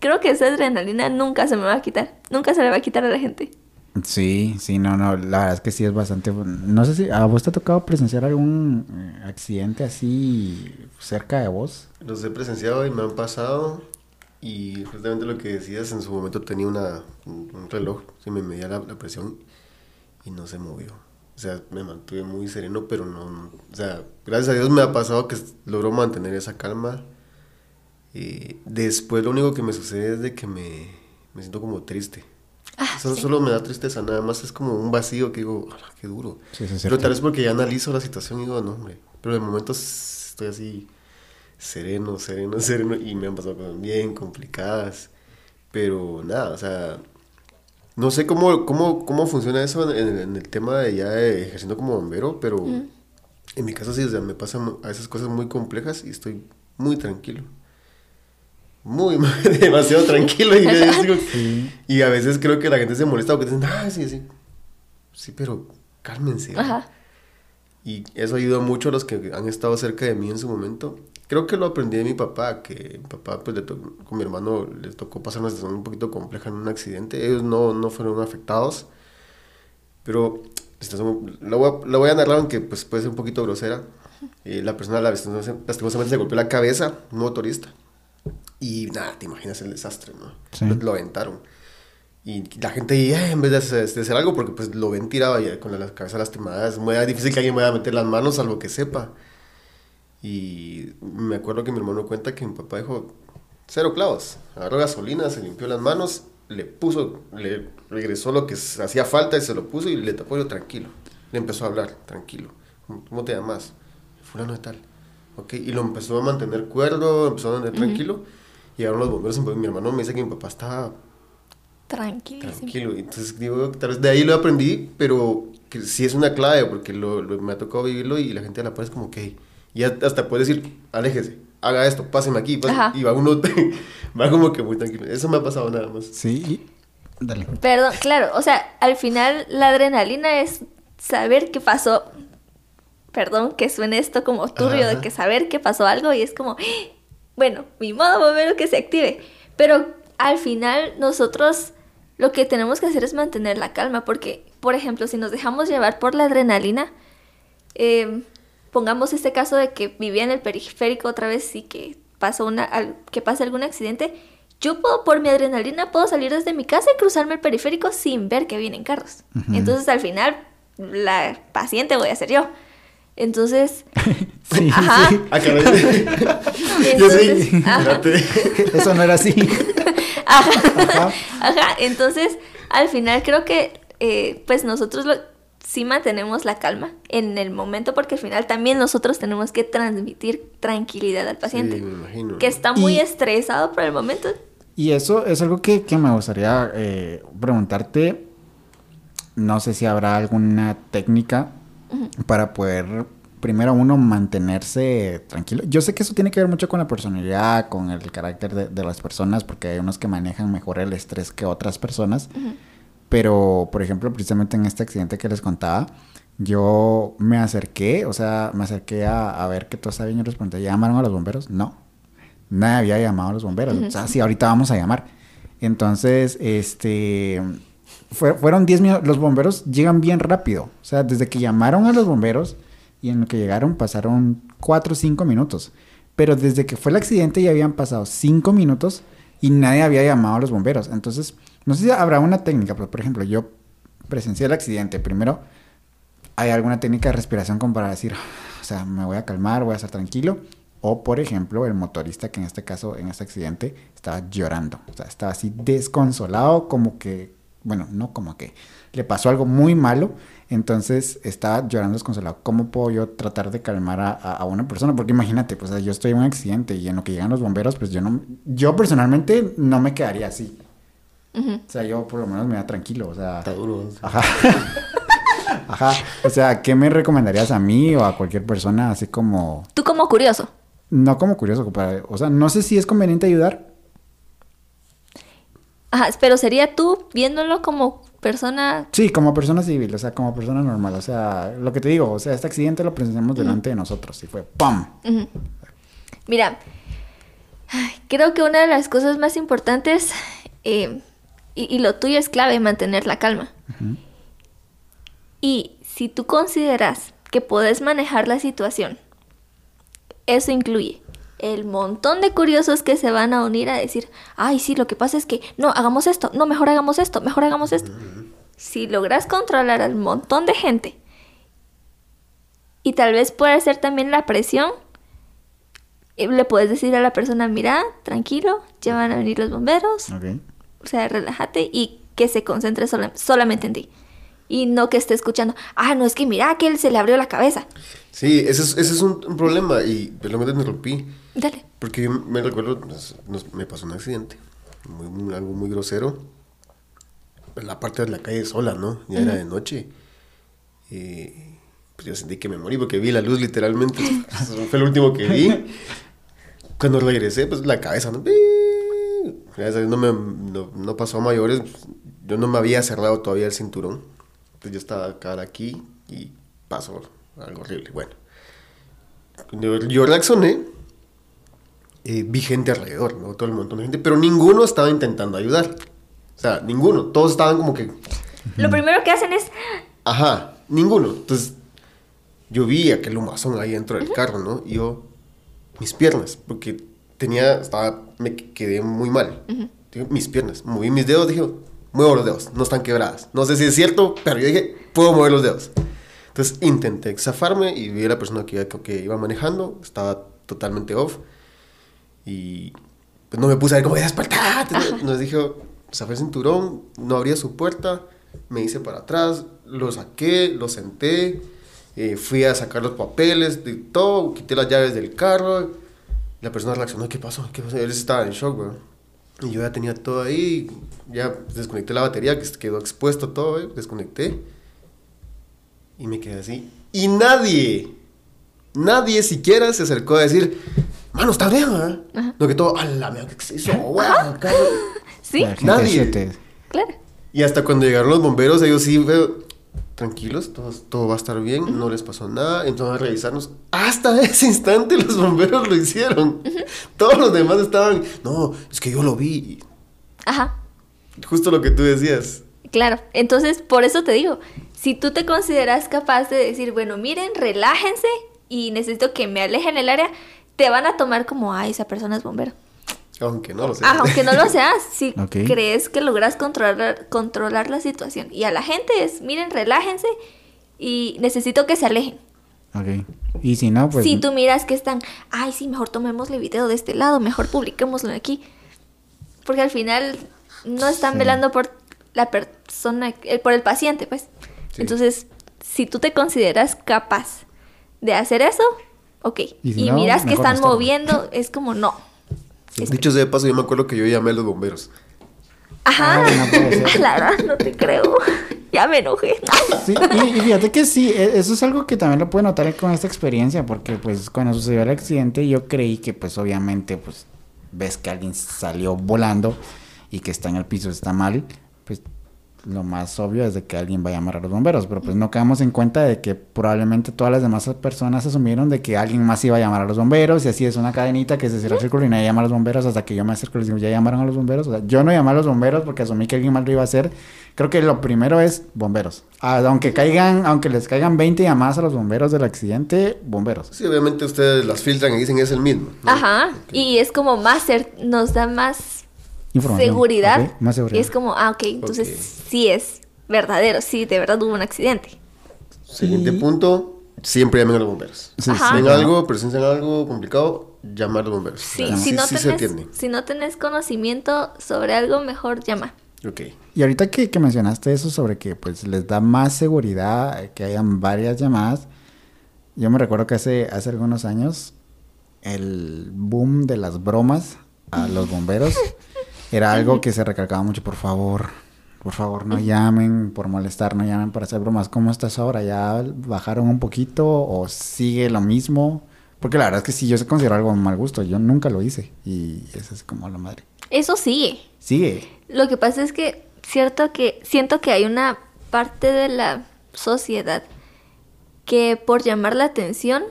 creo que esa adrenalina nunca se me va a quitar. Nunca se le va a quitar a la gente. Sí, sí, no, no, la verdad es que sí es bastante... No sé si a vos te ha tocado presenciar algún eh, accidente así cerca de vos. Los he presenciado y me han pasado. Y justamente lo que decías, en su momento tenía una, un reloj, se me medía la, presión y no se movió. O sea, me mantuve muy sereno, pero no, o sea, gracias a Dios me ha pasado que logro mantener esa calma. Y después lo único que me sucede es de que me, me siento como triste. Solo, solo me da tristeza, nada más es como un vacío que digo, "Ala, qué duro. Sí, eso es pero tal vez porque ya analizo la situación y digo, no, hombre. Pero de momento estoy así sereno, sereno, sereno y me han pasado cosas bien complicadas. Pero nada, o sea, no sé cómo, cómo, cómo funciona eso en, en- en el tema de ya ejerciendo como bombero, pero en mi caso sí, o sea, me pasan a esas cosas muy complejas y estoy muy tranquilo. Muy, muy- demasiado tranquilo. Y, yo digo- y a veces creo que la gente se molesta porque dicen, ah, sí, sí. Sí, pero cálmense. ¿no?". Ajá. Y eso ayudó mucho a los que han estado cerca de mí en su momento. Creo que lo aprendí de mi papá, que mi papá, pues, le to- con mi hermano les tocó pasar una situación un poquito compleja en un accidente. Ellos no, no fueron afectados, pero la la voy, a, la voy a narrar, aunque pues, puede ser un poquito grosera. Eh, la persona lastimosamente lastimosamente se golpeó la cabeza, un motorista. Y nada, te imaginas el desastre, ¿no? Sí. Lo, lo aventaron. Y la gente eh, en vez de hacer, de hacer algo, porque pues lo ven tirado y con la, la cabeza lastimada, es muy difícil que alguien vaya a meter las manos, salvo que sepa. Y me acuerdo que mi hermano cuenta que mi papá dijo, cero clavos, agarró gasolina, se limpió las manos, le puso, le regresó lo que hacía falta y se lo puso y le tapó yo tranquilo. Le empezó a hablar, tranquilo. ¿Cómo te llamas? Fulano de tal. Ok, y lo empezó a mantener cuerdo, empezó a mantener tranquilo. Llegaron los bomberos y mi hermano me dice que mi papá estaba Tranquilo. tranquilo. Y Entonces digo, tal vez de ahí lo aprendí, pero que sí es una clave porque lo, lo- me ha tocado vivirlo y la gente a la par es como que, y ya hasta puede decir, aléjese, haga esto, páseme aquí, páseme", Ajá. y va uno, va como que muy tranquilo. Eso me ha pasado nada más. Sí, y- dale. Perdón, claro, o sea, al final la adrenalina es saber qué pasó. Perdón que suene esto como turbio, Ajá. de que saber que pasó algo y es como, bueno, mi modo bombero que se active. Pero al final nosotros lo que tenemos que hacer es mantener la calma, porque, por ejemplo, si nos dejamos llevar por la adrenalina, eh, pongamos este caso de que vivía en el periférico otra vez y que pasó una, al- que pase algún accidente, yo puedo, por mi adrenalina, puedo salir desde mi casa y cruzarme el periférico sin ver que vienen carros. Entonces, al final, la paciente voy a ser yo. Entonces, Sí, Ajá. sí. Ah. Yo entonces, sí, ajá. espérate. Eso no era así. Ajá. Ajá, entonces al final creo que eh, pues nosotros lo, sí mantenemos la calma en el momento porque al final también nosotros tenemos que transmitir tranquilidad al paciente Sí, me imagino. que está muy Y- estresado por el momento. Y eso es algo que, que me gustaría eh, preguntarte. No sé si habrá alguna técnica para poder, primero uno, mantenerse tranquilo. Yo sé que eso tiene que ver mucho con la personalidad, con el carácter de, de las personas, porque hay unos que manejan mejor el estrés que otras personas. Pero, por ejemplo, precisamente en este accidente que les contaba, yo me acerqué, o sea, me acerqué a, a ver que todo estaba bien y les pregunté, ¿ya llamaron a los bomberos? No nadie había llamado a los bomberos. O sea, sí, ahorita vamos a llamar. Entonces, este, fue- fueron 10 minutos. Los bomberos llegan bien rápido. O sea, desde que llamaron a los bomberos y en lo que llegaron pasaron 4 o 5 minutos. Pero desde que fue el accidente ya habían pasado 5 minutos y nadie había llamado a los bomberos. Entonces, no sé si habrá una técnica, pero por ejemplo, yo presencié el accidente. Primero, hay alguna técnica de respiración como para decir, o sea, me voy a calmar, voy a estar tranquilo. O, por ejemplo, el motorista que en este caso, en este accidente, estaba llorando. O sea, estaba así desconsolado, como que, bueno, no como que le pasó algo muy malo. Entonces estaba llorando desconsolado. ¿Cómo puedo yo tratar de calmar a, a- una persona? Porque imagínate, pues yo estoy en un accidente y en lo que llegan los bomberos, pues yo no, yo personalmente no me quedaría así. O sea, yo por lo menos me da tranquilo. O sea, Está duro. sí. Ajá. Ajá. O sea, ¿qué me recomendarías a mí o a cualquier persona así como... Tú como curioso. No como curioso, para... o sea, no sé si es conveniente ayudar. Ajá, pero sería tú viéndolo como persona. Sí, como persona civil, o sea, como persona normal. O sea, lo que te digo, o sea, este accidente lo presentamos delante de nosotros y fue. Ujú. Mira, creo que una de las cosas más importantes, eh, y, y lo tuyo es clave, mantener la calma. Y si tú consideras que puedes manejar la situación, eso incluye el montón de curiosos que se van a unir a decir, ay, sí, lo que pasa es que, no, hagamos esto, no, mejor hagamos esto, mejor hagamos esto. Si logras controlar al montón de gente y tal vez puede ser también la presión, eh, le puedes decir a la persona, mira, tranquilo, ya van a venir los bomberos, o sea, relájate y que se concentre sola- solamente en ti. Y no que esté escuchando, ah, no, es que mira que él se le abrió la cabeza. Sí, ese es, ese es un, un problema y perdón que te interrumpí. Dale. Porque yo me recuerdo, nos- me pasó un accidente, muy, algo muy grosero. En la parte de la calle sola, ¿no? Ya era de noche. Y pues yo sentí que me morí porque vi la luz literalmente. Fue lo último que vi. Cuando regresé, pues la cabeza, ¿no? No, me, no, no pasó a mayores. Yo no me había cerrado todavía el cinturón. Entonces yo estaba acá aquí y pasó algo horrible. Bueno. Yo, yo reaccioné eh, vi gente alrededor, ¿no? Todo el montón de gente, pero ninguno estaba intentando ayudar. O sea, ninguno. Todos estaban como que, Lo primero que hacen es, ajá, ninguno. Entonces, yo vi aquel humazón ahí dentro del carro, ¿no? Y yo, mis piernas, porque tenía, estaba, me quedé muy mal. Digo, mis piernas, moví mis dedos, dije, muevo los dedos, no están quebradas. No sé si es cierto, pero yo dije, puedo mover los dedos. Entonces intenté zafarme y vi a la persona que iba, que iba manejando, estaba totalmente off. Y pues no me puse a ver cómo despertar. Nos dijo, zafé el cinturón, no abría su puerta, me hice para atrás, lo saqué, lo senté, eh, fui a sacar los papeles, de todo, quité las llaves del carro. La persona reaccionó, ¿qué pasó? ¿Qué pasó? Él estaba en shock, weón. Y yo ya tenía todo ahí, ya desconecté la batería, que quedó expuesto todo, eh, desconecté. Y me quedé así. Y nadie, nadie siquiera se acercó a decir, mano, está bien, ¿eh? No, que todo, a la mierda, ¿qué se hizo? Wow, carro". sí, Nadie. claro. Y hasta cuando llegaron los bomberos, ellos sí, veo, tranquilos, todo, todo va a estar bien, no les pasó nada, entonces a revisarnos. Hasta ese instante los bomberos lo hicieron. Todos los demás estaban, no, es que yo lo vi. Ajá. Justo lo que tú decías. Claro, entonces por eso te digo, si tú te consideras capaz de decir, bueno, miren, relájense y necesito que me alejen el área, te van a tomar como, ay, esa persona es bombero. Aunque no lo sé. Ah, aunque no lo seas, si crees que logras controlar, controlar la situación. Y a la gente es, miren, relájense y necesito que se alejen. Ok. Y si no, pues. si tú miras que están, ay, sí, mejor tomémosle video de este lado, mejor publiquémoslo aquí. Porque al final no están Sí. velando por la persona, eh, por el paciente, pues. Sí. Entonces, si tú te consideras capaz de hacer eso, ok. Y Y, si no, miras que están no moviendo, es como no. Es- Dicho sea de paso, yo me acuerdo que yo llamé a los bomberos. Ajá. Ay, no la verdad, no te creo. ya me enojé. Sí, y, y fíjate que sí, e- eso es algo que también lo puede notar con esta experiencia, porque pues cuando sucedió el accidente yo creí que pues obviamente pues ves que alguien salió volando y que está en el piso, está mal, lo más obvio es de que alguien va a llamar a los bomberos, pero pues no quedamos en cuenta de que probablemente todas las demás personas asumieron de que alguien más iba a llamar a los bomberos y así es una cadenita que se cierra el círculo y nadie llama a los bomberos hasta que yo me acerco y les digo, ya llamaron a los bomberos, o sea, yo no llamé a los bomberos porque asumí que alguien más lo iba a hacer, creo que lo primero es bomberos, Ah, aunque caigan, aunque les caigan 20 llamadas a los bomberos del accidente, bomberos. Sí, obviamente ustedes las filtran y dicen es el mismo. ¿no? Ajá. Y es como más, nos da más Información, seguridad. más seguridad. Y es como, ah, ok, entonces sí es verdadero, sí, de verdad hubo un accidente. Siguiente Y- punto, siempre llamen a los bomberos. Sí, sí, Ven algo, presencian algo complicado, llamar a los bomberos. Sí, Claro. si, no sí se tenés, si no tenés conocimiento sobre algo, mejor llama. Ok. Y ahorita que, que mencionaste eso sobre que pues les da más seguridad que hayan varias llamadas, yo me recuerdo que hace, hace algunos años el boom de las bromas a los bomberos era algo que se recalcaba mucho, por favor, por favor no llamen por molestar, no llamen para hacer bromas. ¿Cómo estás ahora? ¿Ya bajaron un poquito o sigue lo mismo? Porque la verdad es que sí, yo se considero algo mal gusto, yo nunca lo hice y eso es como la madre. Eso sigue. Sigue. Lo que pasa es que cierto que siento que hay una parte de la sociedad que por llamar la atención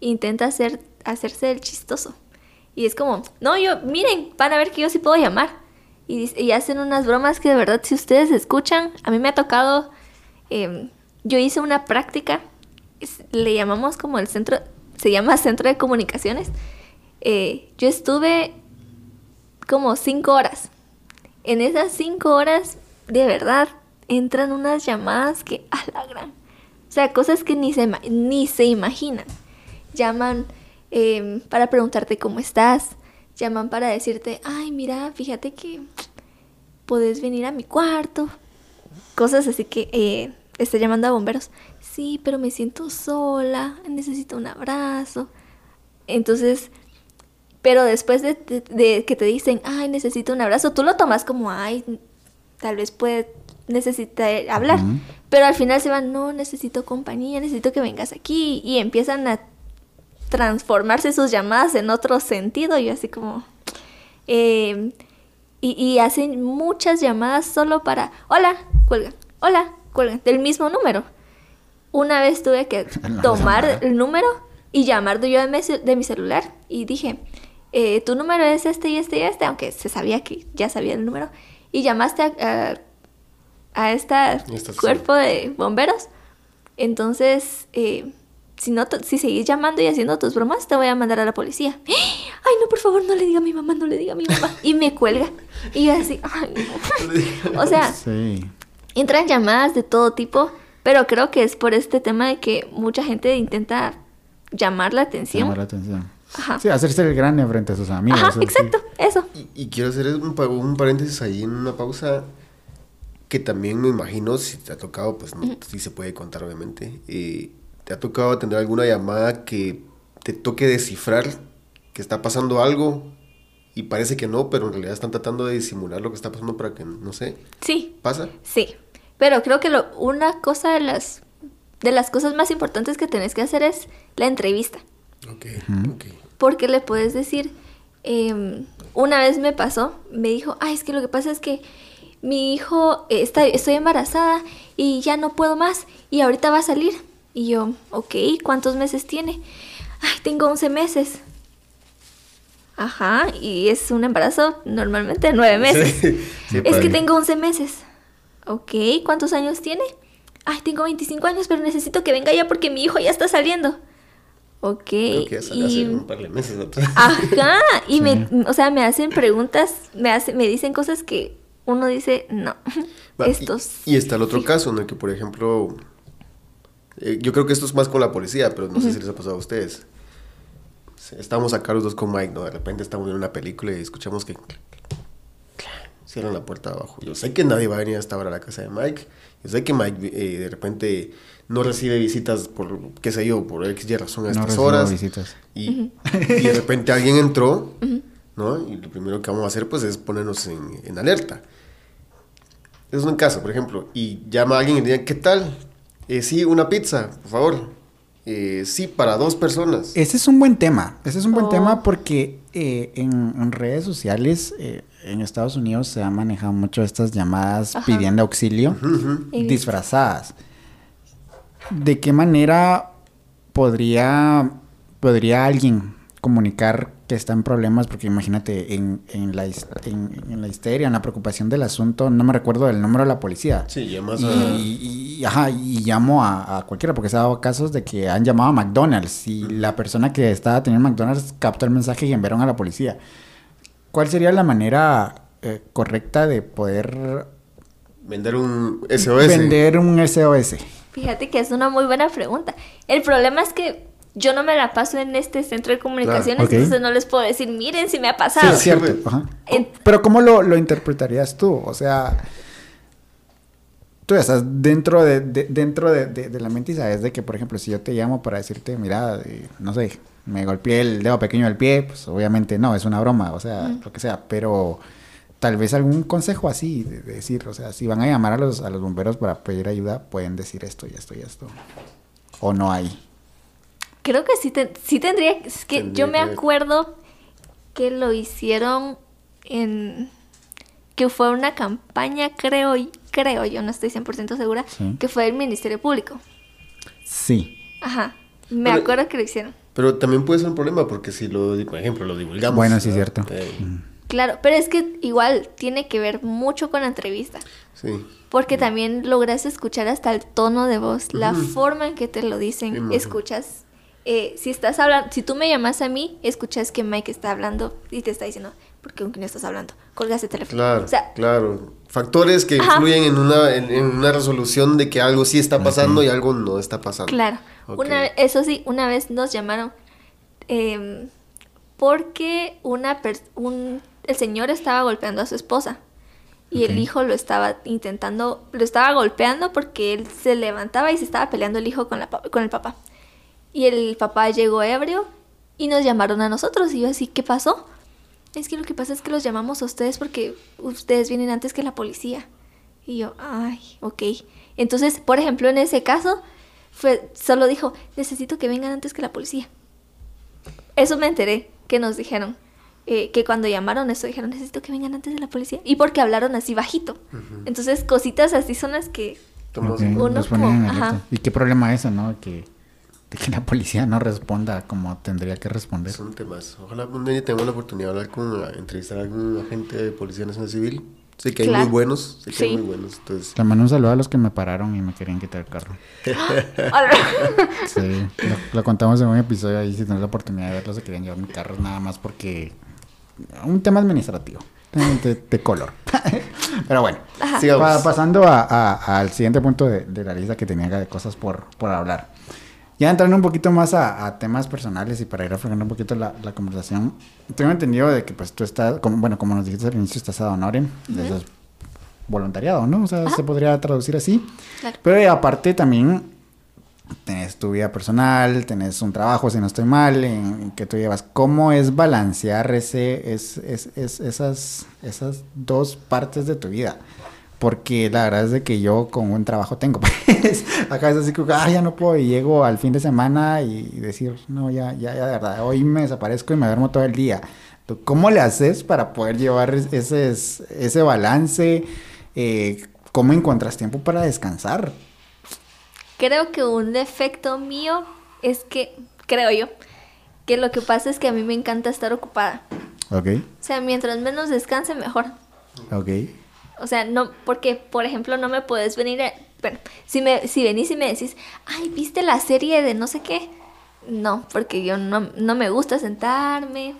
intenta hacer, hacerse el chistoso. Y es como, no, yo, miren, van a ver que yo sí puedo llamar. Y, y hacen unas bromas que de verdad, si ustedes escuchan, a mí me ha tocado, em, yo hice una práctica, es- le llamamos como el centro, se llama Centro de Comunicaciones. Eh, yo estuve como cinco horas. En esas cinco horas, de verdad, entran unas llamadas que a la gran. O sea, cosas que ni se, ni se imaginan. Llaman em, para preguntarte cómo estás. Llaman para decirte, ay, mira, fíjate que puedes venir a mi cuarto. Cosas así que eh, está llamando a bomberos. Sí, pero me siento sola, necesito un abrazo. Entonces, pero después de, de- de que te dicen, ay, necesito un abrazo, tú lo tomas como, ay, tal vez puede necesitar hablar. Pero al final se van, no, necesito compañía, necesito que vengas aquí. Y empiezan a transformarse sus llamadas en otro sentido. Y así como... eh, y, y hacen muchas llamadas solo para, hola, cuelgan, hola, cuelgan, del mismo número. Una vez tuve que tomar el número y llamar yo de mi, celular y dije, eh, tu número es este y este y este, aunque se sabía que ya sabía el número, y llamaste a, a, sí. cuerpo de bomberos, entonces, eh, si, no si seguís llamando y haciendo tus bromas, te voy a mandar a la policía. Ay, no, por favor, no le diga a mi mamá, no le diga a mi mamá. Y me cuelga. Y yo así, ay, no. O sea, Sí. entran llamadas de todo tipo, pero creo que es por este tema de que mucha gente intenta llamar la atención. Llamar la atención. Ajá. Sí, hacerse el grande frente a sus amigos. Ajá, exacto, eso. Y, y quiero hacer un paréntesis ahí en una pausa que también me imagino, si te ha tocado, pues no, sí se puede contar obviamente. eh, ¿Te ha tocado tener alguna llamada que te toque descifrar que está pasando algo y parece que no, pero en realidad están tratando de disimular lo que está pasando para que, no sé, Sí, pasa? sí. Pero creo que lo, una cosa de las, de las cosas más importantes que tenés que hacer es la entrevista. Ok, ok. Porque le puedes decir, em, una vez me pasó, me dijo, ay, es que lo que pasa es que mi hijo, eh, está, estoy embarazada y ya no puedo más y ahorita va a salir. Y yo, ok, ¿cuántos meses tiene? Ay, tengo 11 meses. Ajá, y es un embarazo normalmente de 9 meses. Sí, sí, es que tengo 11 meses. Ok, ¿cuántos años tiene? Ay, tengo 25 años, pero necesito que venga ya porque mi hijo ya está saliendo. Ok. Creo que ya salió y- hace un par de meses atrás. Ajá, y me, o sea, me hacen preguntas, me hace, me dicen cosas que uno dice, no, Va, y- estos... Y, está el otro sí. caso en el que, por ejemplo, eh, yo creo que esto es más con la policía, pero no sé si les ha pasado a ustedes. Estamos acá los dos con Mike, ¿no? De repente estamos viendo una película y escuchamos que cierran la puerta de abajo. Yo sé que nadie va a venir hasta ahora a la casa de Mike. Yo sé que Mike eh, de repente no recibe visitas por, qué sé yo, por X y razón a No estas horas. visitas. Y, y de repente alguien entró, ¿no? Y lo primero que vamos a hacer, pues, es ponernos en, en alerta. Es un caso, por ejemplo, y llama a alguien y le dice, ¿qué tal? Eh, sí, una pizza, por favor. Eh, sí, para dos personas. Ese es un buen tema. Ese es un buen Oh. tema porque eh, en, en redes sociales eh, en Estados Unidos se han manejado mucho estas llamadas Ajá. pidiendo auxilio disfrazadas. ¿De qué manera podría, podría alguien comunicar que está en problemas? Porque imagínate, en, en la, en, en la histeria, en la preocupación del asunto, no me recuerdo del número de la policía. Sí, llamas Y, a... y- ajá, y llamo a, a cualquiera, porque se ha dado casos de que han llamado a McDonald's y la persona que estaba teniendo McDonald's captó el mensaje y enviaron a la policía. ¿Cuál sería la manera eh, correcta de poder Vender un SOS. vender un SOS? Fíjate que es una muy buena pregunta. El problema es que yo no me la paso en este centro de comunicaciones, entonces no les puedo decir, miren si me ha Sí, pasado. es cierto. ajá. En- Pero ¿cómo lo, lo interpretarías tú? O sea, tú ya estás dentro de, de- dentro de, de- de la mente y sabes de que, por ejemplo, si yo te llamo para decirte, mira, eh, no sé, me golpeé el dedo pequeño del pie, pues obviamente no, es una broma, o sea, lo que sea, pero tal vez algún consejo así, de, de decir, o sea, si van a llamar a los, a los bomberos para pedir ayuda, pueden decir esto y esto y esto. O no hay. Creo que sí, te- sí tendría, es que Tendría yo me acuerdo que lo hicieron en, que fue una campaña, creo, creo, yo no estoy 100% segura, Sí. que fue del Ministerio Público. Sí. Ajá, me Pero- acuerdo que lo hicieron. Pero también puede ser un problema porque si lo, por ejemplo, lo divulgamos. Bueno, sí, ¿verdad? cierto. Eh, Claro, pero es que igual tiene que ver mucho con la entrevista. sí. Porque también logras escuchar hasta el tono de voz, la forma en que te lo dicen. Escuchas, eh, si estás hablando, si tú me llamas a mí, escuchas que Mike está hablando y te está diciendo, ¿por qué con quién estás hablando? Colgas el teléfono. Claro, O sea, claro. Factores que Ajá. influyen en una, en, en una resolución de que algo sí está pasando y algo no está pasando. claro. Una, eso sí, una vez nos llamaron em, porque una un, el señor estaba golpeando a su esposa. Y el hijo lo estaba intentando, lo estaba golpeando porque él se levantaba y se estaba peleando el hijo con, la, pa- con el papá. Y el papá llegó ebrio y nos llamaron a nosotros. Y yo así, ¿qué pasó? Es que lo que pasa es que los llamamos a ustedes porque ustedes vienen antes que la policía. Y yo, ay, ok. Entonces, por ejemplo, en ese caso, fue, solo dijo, necesito que vengan antes que la policía. Eso me enteré, que nos dijeron. eh, que cuando llamaron eso dijeron, necesito que vengan antes de la policía. Y porque hablaron así bajito. Entonces, cositas así son las que... Tomamos Ok, en cuenta. Uno como- ajá. ¿Y qué problema es eso, no? Que, de que la policía no responda como tendría que responder. Son temas. Ojalá un día tengamos la oportunidad de hablar con, entrevistar a algún agente de Policía Nacional Civil. Sé que hay Claro. muy buenos, sé que hay muy buenos. Entonces, Le mando un saludo a los que me pararon y me querían quitar el carro. Sí, lo, lo contamos en un episodio ahí, si tenés la oportunidad de verlo, se querían llevar mi carro nada más porque... Un tema administrativo, de, de color. Pero bueno, sigamos. Pa- pasando a- a- al siguiente punto de, de la lista que tenía de cosas por, por hablar. Ya entrando un poquito más a, a temas personales y para ir aflojando un poquito la, la conversación, tengo entendido de que pues tú estás, como, bueno, como nos dijiste al inicio, estás a honorem, eso es voluntariado, ¿no? O sea, se podría traducir así. Claro. Pero eh, aparte también tenés tu vida personal, tenés un trabajo, si no estoy mal, en que tú llevas. ¿Cómo es balancear ese, es, es- es- esas, esas dos partes de tu vida? Porque la verdad es de que yo con un trabajo tengo, pues, acá es así como, ah, ya no puedo, y llego al fin de semana y decir, no, ya, ya, ya, de verdad, hoy me desaparezco y me duermo todo el día. ¿Tú ¿Cómo le haces para poder llevar es- ese, ese balance? Eh, ¿Cómo encuentras tiempo para descansar? Creo que un defecto mío es que, creo yo, que lo que pasa es que a mí me encanta estar ocupada. Ok, O sea, mientras menos descanse, mejor. ok. O sea, no, porque, por ejemplo, no me puedes venir a... Bueno, si, me, si venís y me decís, ay, ¿viste la serie de no sé qué? No, porque yo no, no me gusta sentarme.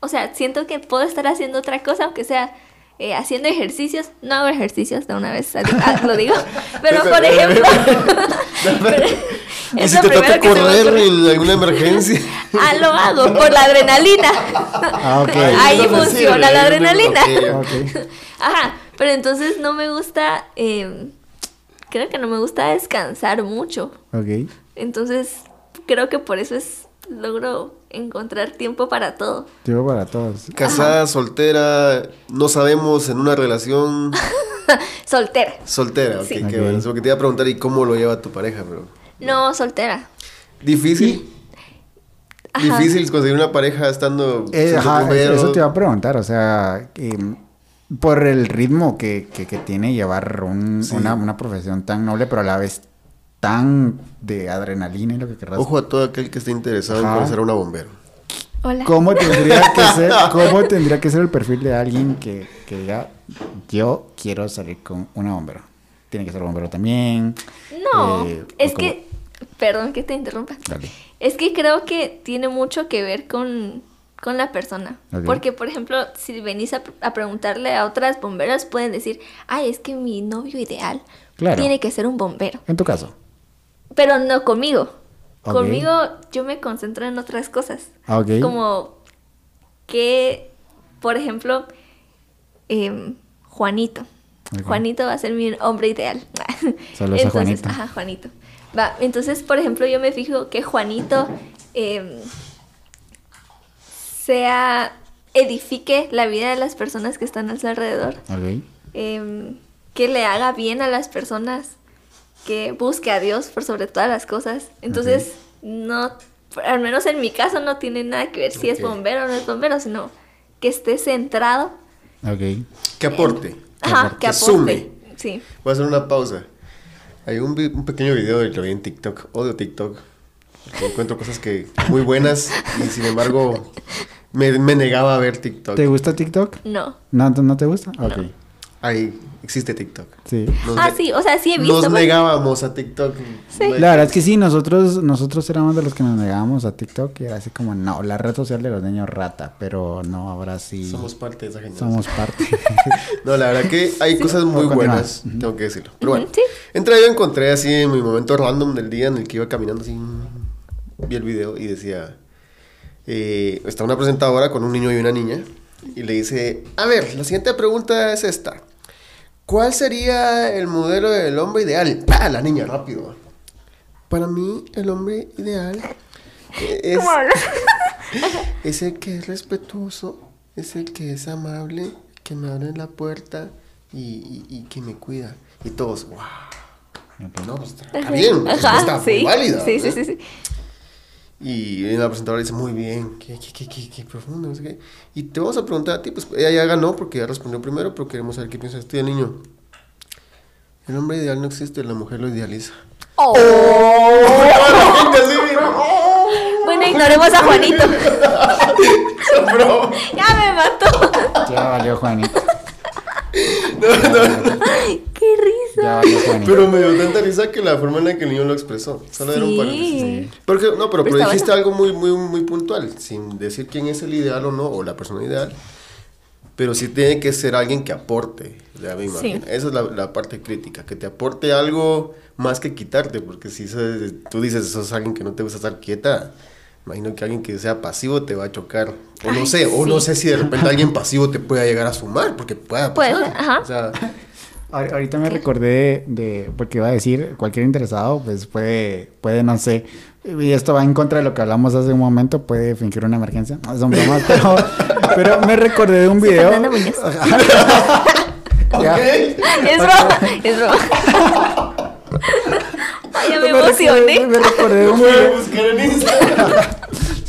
O sea, siento que puedo estar haciendo otra cosa, aunque sea eh, haciendo ejercicios. No hago ejercicios de una vez, ah, lo digo. Pero, por ejemplo... pero- y si te toca correr en alguna emergencia. Ah, lo hago, por la adrenalina. Ah. Ahí funciona la adrenalina. Ajá, pero entonces no me gusta, eh, creo que no me gusta descansar mucho. Ok. Entonces creo que por eso es, logro encontrar tiempo para todo. Tiempo para todos. Casada, soltera, no sabemos en una relación. Soltera. Soltera, ok, Sí. qué Ok. bueno. Porque te iba a preguntar, ¿y cómo lo lleva tu pareja, bro? No, soltera. Difícil. Ajá. Difícil conseguir una pareja estando. Eh, ajá, eso te iba a preguntar, o sea, em, por el ritmo que, que, que tiene llevar un- Sí. una, una profesión tan noble, pero a la vez tan de adrenalina y lo que querrás. Ojo a todo aquel que esté interesado en conocer a una bombero. Hola. ¿Cómo tendría que ser, cómo tendría que ser el perfil de alguien que, que diga, yo quiero salir con una bombero? Tiene que ser bombero también. No, eh, es que, perdón que te interrumpa. Dale. Es que creo que tiene mucho que ver con, con la persona. Porque, por ejemplo, si venís a, a preguntarle a otras bomberas, pueden decir, ay, es que mi novio ideal Claro. tiene que ser un bombero. En tu caso. Pero no conmigo. Conmigo yo me concentro en otras cosas. Ah, ok. Como que, por ejemplo, em, Juanito. Juanito va a ser mi hombre ideal. Saludos a Juanito. Ajá, Juanito. Va, entonces, por ejemplo, yo me fijo que Juanito em, sea edifique la vida de las personas que están a su alrededor Ok. em, que le haga bien a las personas, que busque a Dios por sobre todas las cosas. Entonces, no, al menos en mi caso no tiene nada que ver si es bombero o no es bombero, sino que esté centrado Ok. Que aporte. Ajá, que que aporte. sume. Sí. Voy a hacer una pausa. Hay un, vi- un pequeño video de lo vi en TikTok. Odio TikTok. Porque encuentro cosas que muy buenas y sin embargo me, me negaba a ver TikTok. ¿Te gusta TikTok? No. ¿No, no te gusta? Ok. Ahí existe TikTok. Sí. Nos Ah, sí, o sea, sí he visto. Nos negábamos a TikTok. Sí. No La verdad es que sí, nosotros, nosotros éramos de los que nos negábamos a TikTok y era así como, no, la red social de los niños rata, pero no, ahora sí Somos parte de esa generación. somos parte. No, la verdad que hay cosas muy buenas, tengo que decirlo. Pero bueno, sí. entre yo encontré así en mi momento random del día en el que iba caminando así, vi el video y decía, eh, está una presentadora con un niño y una niña y le dice, a ver, la siguiente pregunta es esta. ¿Cuál sería el modelo del hombre ideal? ¡Pah! La niña, rápido. Para mí, el hombre ideal eh, es, es el que es respetuoso, es el que es amable, que me abre la puerta y, y- y que me cuida. Y todos, wow. No, pues está, está bien, la Ajá, muy sí. válida. Sí, sí, sí, sí. Y la presentadora dice, muy bien, qué, qué, qué, qué, qué profundo, no sé qué. Y te vamos a preguntar a ti, pues ella ya ganó porque ya respondió primero, pero queremos saber qué piensas tú del niño. El hombre ideal no existe, la mujer lo idealiza. Oh. Bueno, ignoremos a Juanito. Ya me mató. ya valió Juanito. Qué risa. Ya. Pero me dio tanta risa que la forma en la que el niño lo expresó. Solo era un Sí. paréntesis. Porque, no, pero, Pero pero dijiste bueno. algo muy, muy, muy puntual, sin decir quién es el ideal o no, o la persona ideal. Pero sí tiene que ser alguien que aporte, ya me Sí. imagino. Esa es la, la parte crítica, que te aporte algo más que quitarte, porque si se- tú dices, sos alguien que no te gusta estar quieta, imagino que alguien que sea pasivo te va a chocar. O no Ay, sé, o no sí. sé si de repente alguien pasivo te pueda llegar a sumar, porque pueda Puede pasar. ser, ajá. O sea, Ahorita me recordé de, porque iba a decir, cualquier interesado, pues puede, puede, no sé, y esto va en contra de lo que hablamos hace un momento, puede fingir una emergencia, no, son bromas, pero, pero me recordé de un video. Es broma, es broma. Ay, ya me emocioné. me recordé de un video.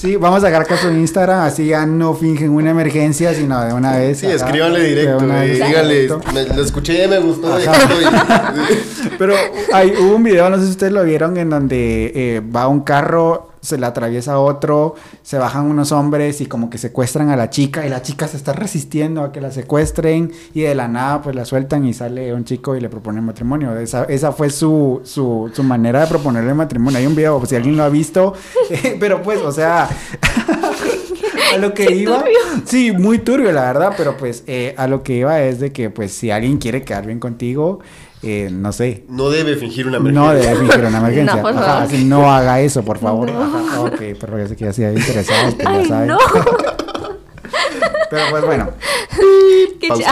Sí, vamos a sacar caso en Instagram, así ya no fingen una emergencia, sino de una vez. Sí, escríbanle directo, vez, díganle, me, lo escuché, me gustó. y estoy. Pero hay, hubo un video, no sé si ustedes lo vieron, en donde eh, va un carro, se le atraviesa otro, se bajan unos hombres y como que secuestran a la chica y la chica se está resistiendo a que la secuestren y de la nada pues la sueltan y sale un chico y le propone matrimonio. Esa, esa fue su, su, su manera de proponerle matrimonio. Hay un video, pues, si alguien lo ha visto, eh, pero pues, o sea... a lo que Qué iba. turbio. Sí, muy turbio, la verdad, pero pues eh, a lo que iba es de que pues si alguien quiere quedar bien contigo, eh, no sé. No debe fingir una emergencia. No debe fingir una emergencia. No, por Ajá, así no haga eso, por favor. No. Ajá, ok, pero ya sé que ya se había interesado, pues ya Ay, saben. no. Pero pues bueno, Qué Pausa,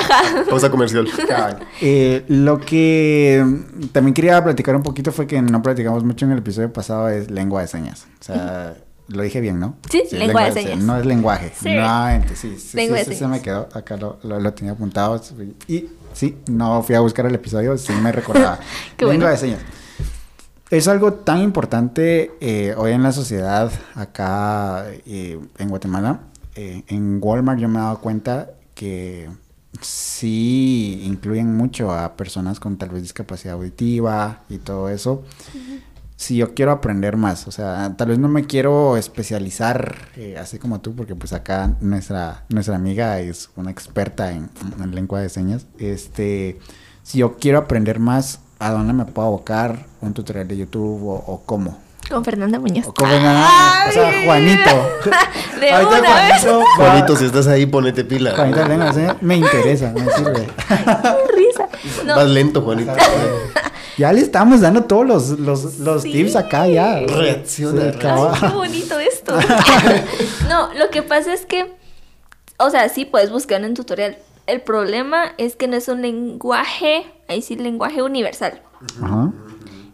pausa comercial. Eh, lo que mm, también quería platicar un poquito fue que no platicamos mucho en el episodio pasado es lengua de señas. O sea, lo dije bien, ¿no? Sí, lengua de señas. No es lenguaje. Sí. Nuevamente, sí. sí, Lengua sí, de sí, se señas. me quedó. Acá lo, lo, lo tenía apuntado. Y sí, no fui a buscar el episodio, sí me recordaba. Qué bueno. de señas. Es algo tan importante eh, hoy en la sociedad acá eh, en Guatemala. Eh, en Walmart yo me he dado cuenta que sí incluyen mucho a personas con tal vez discapacidad auditiva y todo eso. Si yo quiero aprender más, o sea, tal vez no me quiero especializar eh, así como tú, porque pues acá nuestra, nuestra amiga es una experta en, en lengua de señas. Este, si yo quiero aprender más, ¿a dónde me puedo abocar? ¿Un tutorial de YouTube o, o cómo? Con Fernanda Muñoz. O cómo o sea, Juanito. De Ahorita una vez. Juanito si estás ahí, ponete pila. Juanito señas, me interesa, me sirve. Qué risa. No, Más lento, Juanito. Ya le estamos dando todos los, los, los Sí. tips acá ya. Reacciona. Sí, Ay, qué bonito esto. no, lo que pasa es que, o sea, sí puedes buscar en tutorial. El problema es que no es un lenguaje, ahí sí, lenguaje universal. Ajá.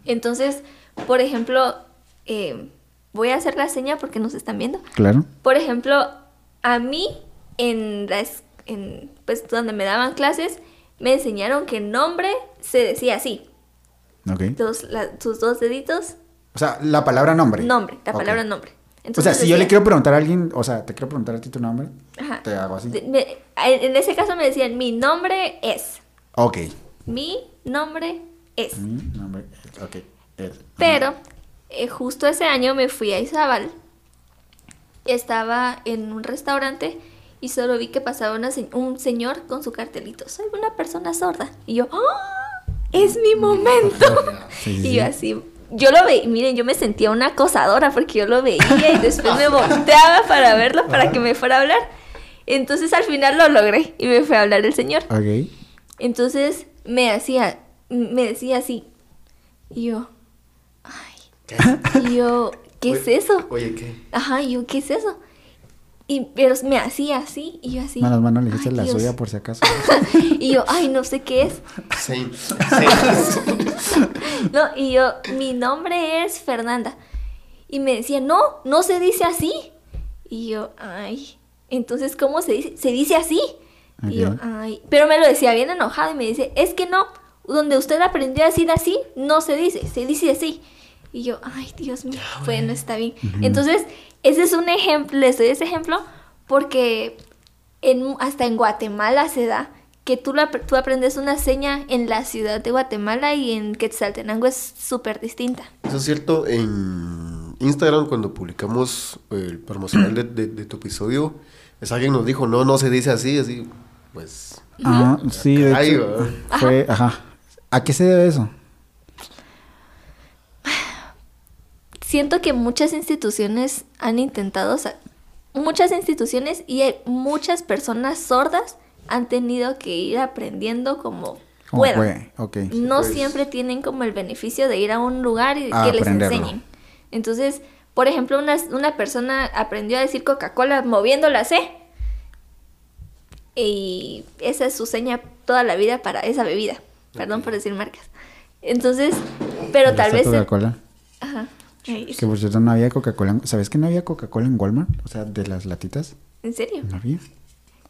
Entonces, por ejemplo, eh, voy a hacer la seña porque nos están viendo. Claro. Por ejemplo, a mí, en las, en, pues, donde me daban clases, me enseñaron que nombre se decía así. Ok. Los, la- sus dos deditos O sea, la palabra nombre. Nombre, la palabra nombre. O Entonces sea, si yo le quiero preguntar a alguien, o sea, te quiero preguntar a ti tu nombre, Ajá. te hago así. Me- en ese caso me decían, mi nombre es. Ok. Mi nombre es. Mi nombre es- Ok. es- Pero eh, justo ese año me fui a Izabal. Estaba en un restaurante y solo vi que pasaba una un señor con su cartelito. Soy una persona sorda. Y yo, ¡Ah! Es mi momento. Sí, sí, y yo sí. así, yo lo veía, miren, yo me sentía una acosadora porque yo lo veía y después me volteaba para verlo para que me fuera a hablar. Entonces al final lo logré y me fue a hablar el señor. Ok. Entonces me hacía, me decía así. Y yo, ay. ¿Qué? Y yo, ¿qué es eso? Oye, ¿qué? Ajá, y yo, ¿qué es eso? Y, pero me hacía así, y yo así. Manos, manos, le "Ay, la Dios". suya por si acaso. Y yo, ay, no sé qué es. Same. Same. No, y yo, mi nombre es Fernanda. Y me decía, no, no se dice así. Y yo, ay, entonces, ¿cómo se dice? Se dice así. Y yo, ay, pero me lo decía bien enojado y me dice, es que no, donde usted aprendió a decir así, no se dice, se dice así. Y yo, ay, Dios mío, bueno, está bien. Entonces, ese es un ejemplo, les doy ese ejemplo porque en, hasta en Guatemala se da que tú, la, tú aprendes una seña en la ciudad de Guatemala y en Quetzaltenango es súper distinta. Eso es cierto, en Instagram cuando publicamos el promocional de, de- de tu episodio, pues alguien nos dijo, no, no se dice así, así, pues... Ah, sí, de hecho, fue, ajá. ¿A qué se debe eso? Siento que muchas instituciones han intentado, o sea, muchas instituciones y hay muchas personas sordas han tenido que ir aprendiendo como ¿Cómo puedan. no pues. siempre tienen como el beneficio de ir a un lugar y A que les enseñen. Entonces, por ejemplo, una, una persona aprendió a decir Coca-Cola moviendo la C. Y esa es su seña toda la vida para esa bebida. Perdón por decir marcas. Entonces, pero tal vez... Coca-Cola. Ajá. Que por cierto no había Coca-Cola. ¿Sabes que no había Coca-Cola en Walmart? O sea, de las latitas. ¿En serio? No había.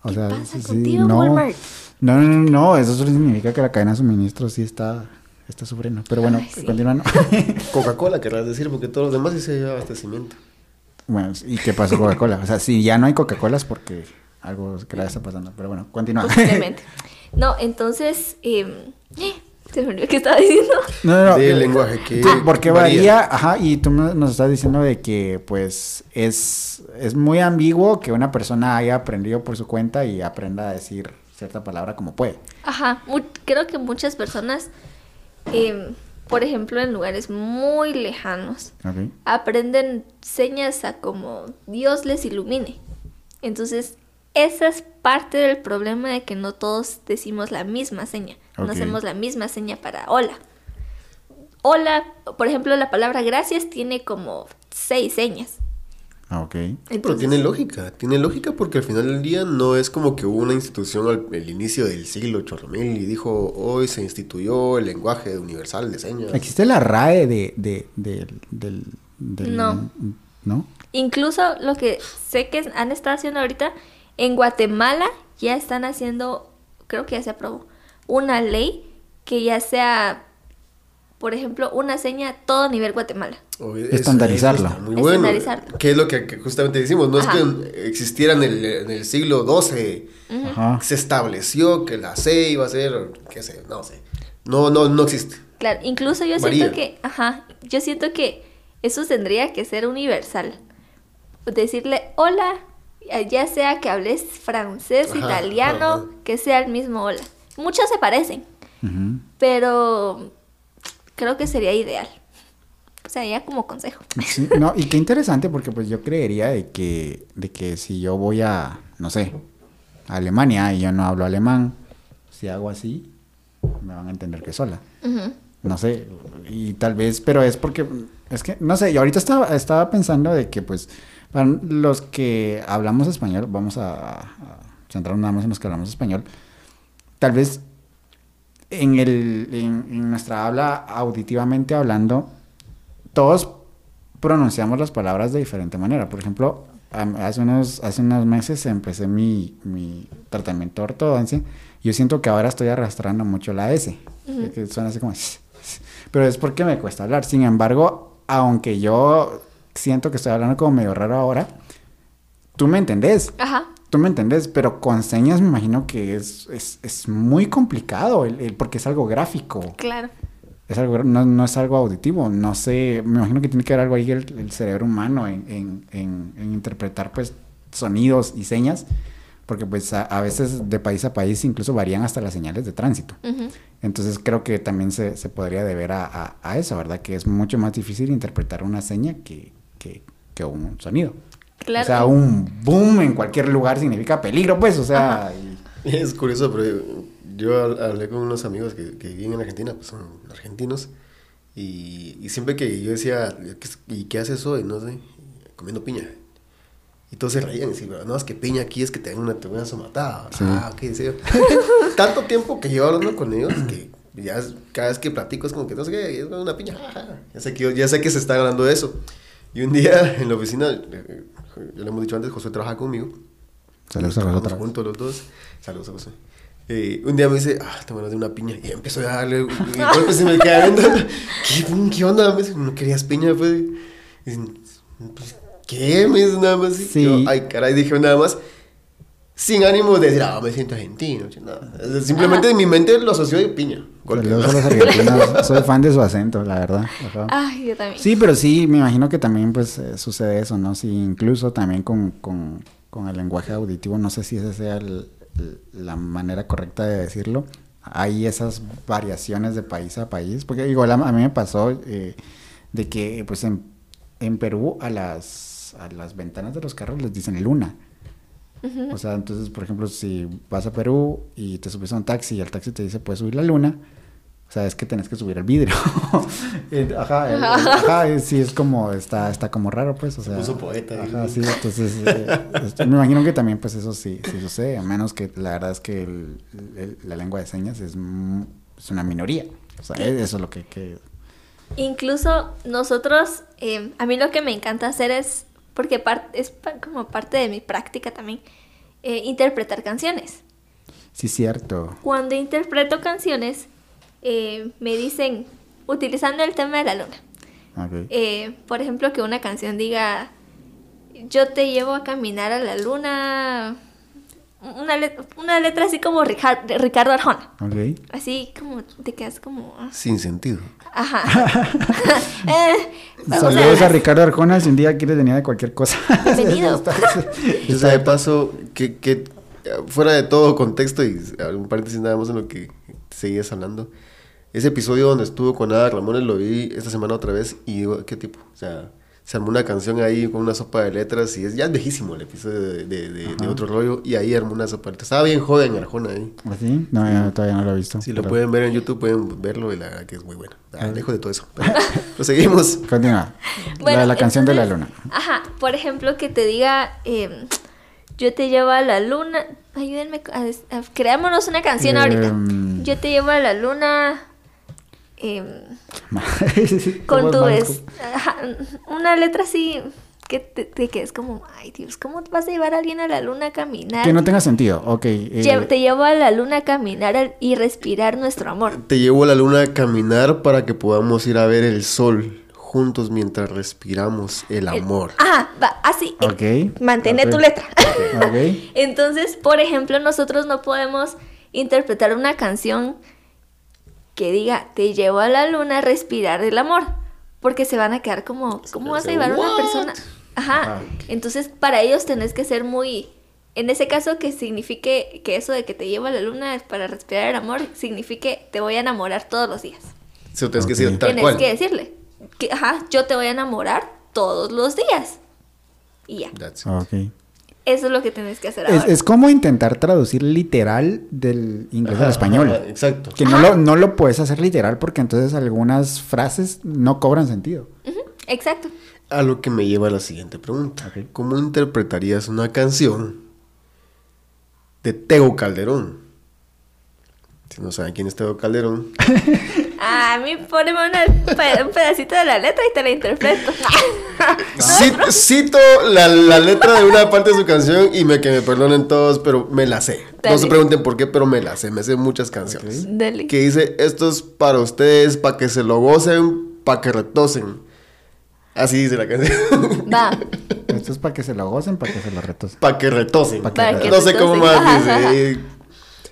O ¿Qué sea, pasa sí, contigo, no. Walmart? No, no, no, no, eso solo significa que la cadena de suministro sí está, está sufriendo. Pero bueno, Ay, sí. continuando. Coca-Cola, querrás decir, porque todos los demás sí se lleva abastecimiento. bueno, ¿y qué pasó con Coca-Cola? O sea, si ya no hay Coca-Cola es porque algo que la está pasando. Pero bueno, continúa. Posiblemente. No, entonces... em, se me olvidó qué estaba diciendo. No, no, no. Del lenguaje, que Sí, porque varía. varía. ajá, y tú nos estás diciendo de que, pues, es, es muy ambiguo que una persona haya aprendido por su cuenta y aprenda a decir cierta palabra como puede. Ajá, creo que muchas personas, em, por ejemplo, en lugares muy lejanos, ¿Ok? aprenden señas a como Dios les ilumine. Entonces, esa es parte del problema de que no todos decimos la misma seña. No hacemos la misma seña para hola. Hola, por ejemplo, la palabra gracias tiene como seis señas. Ah, Ok. Pero Entonces- tiene lógica, tiene lógica porque al final del día no es como que hubo una institución al el inicio del siglo Chorromil y dijo hoy se instituyó el lenguaje universal de señas. ¿Existe la RAE de, de, de- del, del- No. ¿No? Incluso lo que sé que han estado haciendo ahorita, en Guatemala ya están haciendo, creo que ya se aprobó, una ley que ya sea, por ejemplo, una seña a todo nivel Guatemala. Eso- eso está Muy bueno. Estandarizarlo. Que es lo que, que justamente decimos, no Ajá. es que existiera en el, en el siglo XII, Ajá. se estableció que la C iba a ser, qué sé, no sé. No, no, no existe. Claro, incluso yo siento que, ajá, yo siento que eso tendría que ser universal. Decirle hola, ya sea que hables francés, Ajá, italiano, ajá. que sea el mismo hola. Muchos se parecen, pero creo que sería ideal. O sea, ya como consejo. Sí, no, y qué interesante porque pues yo creería de que, de que si yo voy a, no sé, a Alemania y yo no hablo alemán, si hago así, me van a entender que sola. No sé, y tal vez, pero es porque, es que, no sé, yo ahorita estaba, estaba pensando de que pues, para los que hablamos español, vamos a, a centrarnos nada más en los que hablamos español, tal vez en, el, en, en nuestra habla, auditivamente hablando, todos pronunciamos las palabras de diferente manera. Por ejemplo, hace unos, hace unos meses empecé mi, mi tratamiento de ortodoncia. Yo siento que ahora estoy arrastrando mucho la S. Ujú. Que suena así como... Pero es porque me cuesta hablar. Sin embargo, aunque yo siento que estoy hablando como medio raro ahora. Tú me entendés. Ajá. Tú me entendés, pero con señas me imagino que es, es, es muy complicado el- el- porque es algo gráfico. Claro. Es algo, no, no es algo auditivo. No sé, me imagino que tiene que haber algo ahí el, el cerebro humano en, en- en- en interpretar pues sonidos y señas, porque pues a, a veces de país a país incluso varían hasta las señales de tránsito. Ujú. Entonces creo que también se, se podría deber a, a- a eso, ¿verdad? Que es mucho más difícil interpretar una seña que, que, que un sonido. Claro. O sea, un boom en cualquier lugar significa peligro, pues, o sea... y- Es curioso, pero yo, hablé con unos amigos que, que viven en Argentina, pues son argentinos, y, y siempre que yo decía, ¿y qué haces hoy? No sé, comiendo piña. Y todos se reían y decían, no, es que piña aquí es que te dan una, te somatada. Sí. Ah, ok, sí. Tanto tiempo que llevo hablando con ellos que ya es- cada vez que platico es como que no sé qué, es una piña. Ya sé que, ya sé que se está hablando de eso. Y un día en la oficina, eh, ya lo hemos dicho antes, José trabaja conmigo. Saludos a vez. juntos los dos. Saludos a José. Eh, un día me dice, ah, te ganas de una piña. Y empezó a darle. Golpe se me queda viendo. ¿Qué, ¿Qué onda? Me dice, ¿no querías piña? Pues. Y pues, ¿Qué? Me dice nada más. Sí. Yo, ay, caray, dije nada más. Sin ánimo de decir, ah, me siento argentino. nada. Simplemente en mi mente lo asoció de piña. ¿no? Soy fan de su acento, la verdad. Ajá. Ay, yo también. Sí, pero sí, me imagino que también pues eh, sucede eso, ¿no? Sí, incluso también con, con, con el lenguaje auditivo, no sé si esa sea el- el- la manera correcta de decirlo. Hay esas variaciones de país a país, porque igual a, a mí me pasó eh, de que pues en, en Perú a las, a las ventanas de los carros les dicen luna. O sea, entonces, por ejemplo, si vas a Perú y te subes a un taxi y el taxi te dice puedes subir la luna, o sea, es que tenés que subir el vidrio. Ajá, el- el- ajá, sí, es como, está, está como raro, pues, o sea. puso poeta, Ajá, sí, entonces, eh, este, me imagino que también, pues, eso sí, sí sucede, a menos que la verdad es que el- el- la lengua de señas es, es una minoría. O sea, eso es lo que, que Incluso nosotros, eh, a mí lo que me encanta hacer es, porque par- es pa- como parte de mi práctica también, eh, interpretar canciones. sí, cierto. Cuando interpreto canciones, eh, me dicen, utilizando el tema de la luna, eh, por ejemplo, que una canción diga, yo te llevo a caminar a la luna, una, let- una letra así como Ricardo Arjona, Ok. así como te quedas como... ah, Sin sentido. Ajá. Eh, o sea, Saludos a Ricardo Arjona si un día quieres venir de cualquier cosa. Bienvenido. O sea, de paso, que, que fuera de todo contexto y un paréntesis nada más en lo que seguías hablando, ese episodio donde estuvo con Ada Ramones lo vi esta semana otra vez y digo, ¿qué tipo? O sea, se armó una canción ahí con una sopa de letras y es ya es viejísimo el episodio de, de, de- de otro rollo y ahí armó una sopa de letras. Estaba bien joven Arjona ahí. ¿Así? No, yo todavía no lo he visto. Si lo pueden ver en YouTube, pueden verlo y la verdad que es muy bueno. Ah, lejos de todo eso. Pero, pues seguimos. Continúa. Bueno, la, la canción de la luna. Ajá, por ejemplo, que te diga, eh, yo te llevo a la luna. Ayúdenme, a, a- creámonos una canción ahorita. Em. Yo te llevo a la luna. Em, ¿Cómo con es tu ajá, una letra así. Que te, te quedes como, ay Dios, ¿cómo vas a llevar a alguien a la luna a caminar? Que no tenga sentido. Ok. eh, Lle- te llevo a la luna a caminar y respirar nuestro amor. Te llevo a la luna a caminar para que podamos ir a ver el sol juntos mientras respiramos el amor. Ah, va, así. eh, Ok, Mantén tu letra. Ok. Entonces, por ejemplo, nosotros no podemos interpretar una canción que diga, te llevo a la luna a respirar el amor. Porque se van a quedar como, ¿cómo vas a llevar a una persona? Ajá. Ah, Entonces, para ellos tenés que ser muy... En ese caso, que signifique que eso de que te llevo a la luna es para respirar el amor, signifique te voy a enamorar todos los días. Eso tienes que Ok. decir tal Tienes cual. que decirle, que, ajá, yo te voy a enamorar todos los días. Y ya. That's it. Eso es lo que tienes que hacer Es, ahora. es como intentar traducir literal del inglés al español. ajá, exacto. Que no lo, no lo puedes hacer literal porque entonces algunas frases no cobran sentido. Exacto. A lo que me lleva a la siguiente pregunta. ¿Cómo interpretarías una canción de Tego Calderón? Si no saben quién es Tego Calderón, A mí poneme un pedacito de la letra y te la interpreto. Cit- cito la, la letra de una parte de su canción y me que me perdonen todos, pero me la sé. No se pregunten por qué, pero me la sé. Me sé muchas canciones. Dale. Que dice, esto es para ustedes, para que se lo gocen, para que retosen. Así dice la canción. Va. Esto es para que se lo gocen, para que se lo retosen. Para que retosen. Pa' que que no sé cómo más dice.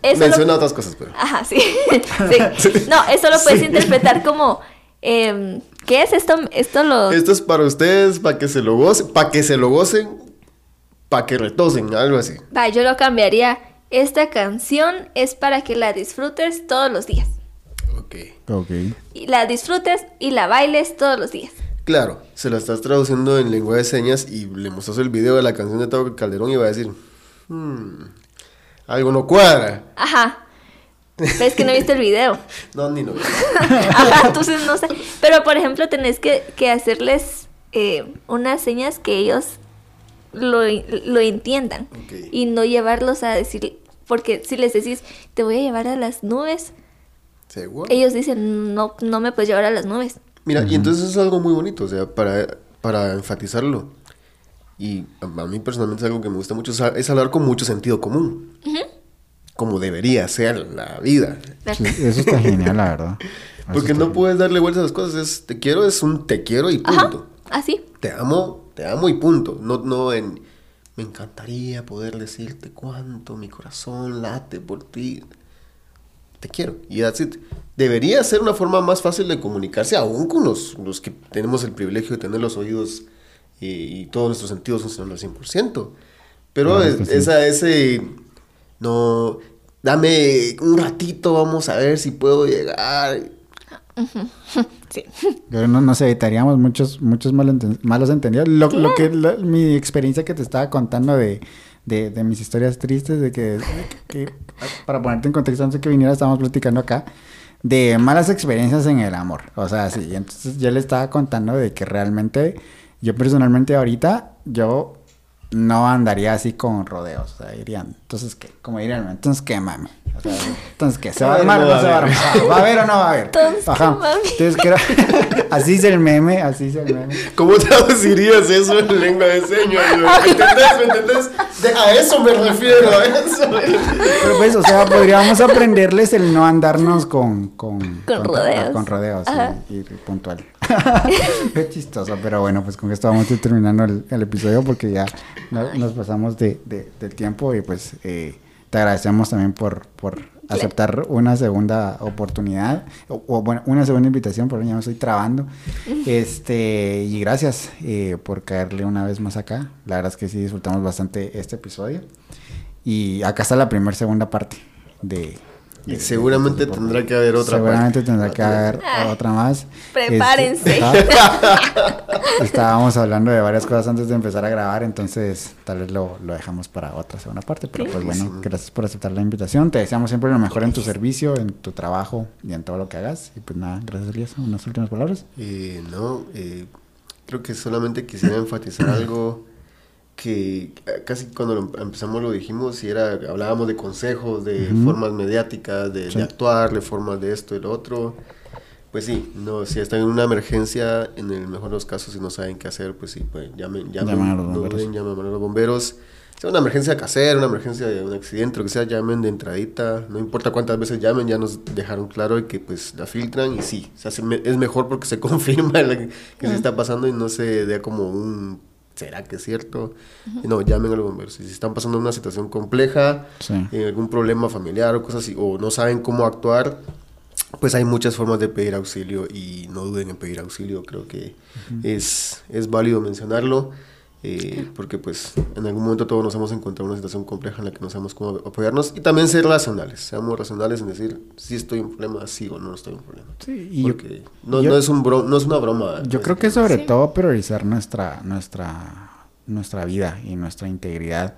Eso Menciona lo- otras cosas, pero. Ajá, sí. Sí. No, eso lo puedes interpretar como. em, ¿Qué es esto? Esto lo. Esto es para ustedes, para que se lo gocen, para que se lo gocen, para que retosen, algo así. Va, yo lo cambiaría. Esta canción es para que la disfrutes todos los días. Ok. Ok. Y la disfrutes y la bailes todos los días. Claro, se la estás traduciendo en lengua de señas y le mostras el video de la canción de Tavo Calderón y va a decir, "Hmm, algo no cuadra. Ajá. Pero es que no viste el video. No, ni no. Ajá, entonces no sé. Pero por ejemplo, tenés que, que hacerles eh, unas señas que ellos lo, lo entiendan. Y no llevarlos a decir. Porque si les decís, te voy a llevar a las nubes, ¿Seguro? ellos dicen, no, no me puedes llevar a las nubes. Mira, y entonces es algo muy bonito, o sea, para, para enfatizarlo. Y a, a mí personalmente es algo que me gusta mucho, es, a- es hablar con mucho sentido común. Como debería ser la vida. Sí, eso está genial, la verdad. Eso Porque no puedes darle vueltas a las cosas, es te quiero, es un te quiero y Ajá, punto. así. Te amo, te amo y punto. No, no en me encantaría poder decirte cuánto mi corazón late por ti. Te quiero. Y that's it. Debería ser una forma más fácil de comunicarse, aún con los, los que tenemos el privilegio de tener los oídos y, y todos nuestros sentidos funcionando al 100%. Pero Claro es- que sí. esa, ese, no, dame un ratito, vamos a ver si puedo llegar. Sí. Pero no nos evitaríamos muchos, muchos malenten- malos entendidos. Lo, lo que, lo- mi experiencia que te estaba contando de, de, de mis historias tristes, de que, que- para ponerte en contexto antes de que viniera, estábamos platicando acá, de malas experiencias en el amor. O sea, sí, entonces yo le estaba contando de que realmente, yo personalmente ahorita, yo no andaría así con rodeos. O sea, dirían, entonces qué, como dirían, entonces qué mami. O sea, entonces qué, ¿se va a armar o no se va a armar? ¿Va a haber o no va a haber? Entonces, ¿qué, mami? Entonces creo, así es el meme, así es el meme. ¿Cómo traducirías eso en lengua de señas? ¿Me entendés? ¿Me entendés? De- a eso me refiero, a eso. Pero pues, o sea, podríamos aprenderles el no andarnos con... Con, Con rodeos. Con rodeos, Ajá. y, y puntual. Qué chistoso, pero bueno, pues con esto vamos a ir terminando el, el episodio porque ya no- nos pasamos de, de- del tiempo y pues eh, te agradecemos también por, por aceptar una segunda oportunidad o, o, bueno, una segunda invitación, pero ya me estoy trabando. Este, y gracias eh, por caerle una vez más acá. La verdad es que sí disfrutamos bastante este episodio. Y acá está la primera, segunda parte de... Y de- seguramente de- tendrá que haber otra Seguramente parte. tendrá que haber Ay, otra más. prepárense. Este, estábamos hablando de varias cosas antes de empezar a grabar, entonces tal vez lo, lo dejamos para otra segunda parte. Pero pues bueno, gracias por aceptar la invitación. Te deseamos siempre lo mejor en tu servicio, en tu trabajo y en todo lo que hagas. Y pues nada, gracias Elías. Unas últimas palabras. Eh, no, eh, creo que solamente quisiera enfatizar algo que eh, casi cuando lo em- empezamos lo dijimos y era, hablábamos de consejos, de formas mediáticas, de, actuar, de formas de esto y lo otro. Pues sí, no, si están en una emergencia, en el mejor de los casos, y no saben qué hacer, pues sí, pues llamen, llamen, Llaman a los bomberos. llamen a los bomberos. Sea una emergencia casera, una emergencia de un accidente, lo que sea, llamen de entradita. No importa cuántas veces llamen, ya nos dejaron claro que pues la filtran y sí, se hace me- es mejor porque se confirma la que, se está pasando y no se dé como un ¿será que es cierto? Y no, llamen a los bomberos. Si están pasando una situación compleja, Sí. en algún problema familiar o cosas así, o no saben cómo actuar, pues hay muchas formas de pedir auxilio y no duden en pedir auxilio. Creo que es, es válido mencionarlo. Eh, porque pues en algún momento todos nos hemos encontrado en una situación compleja en la que no sabemos cómo apoyarnos y también ser racionales, seamos racionales en decir si estoy en problema, sí o no estoy en problema. Sí, y yo- Porque no, yo- no es un bro- no es una broma. Yo creo que sobre todo priorizar nuestra, nuestra, nuestra vida y nuestra integridad.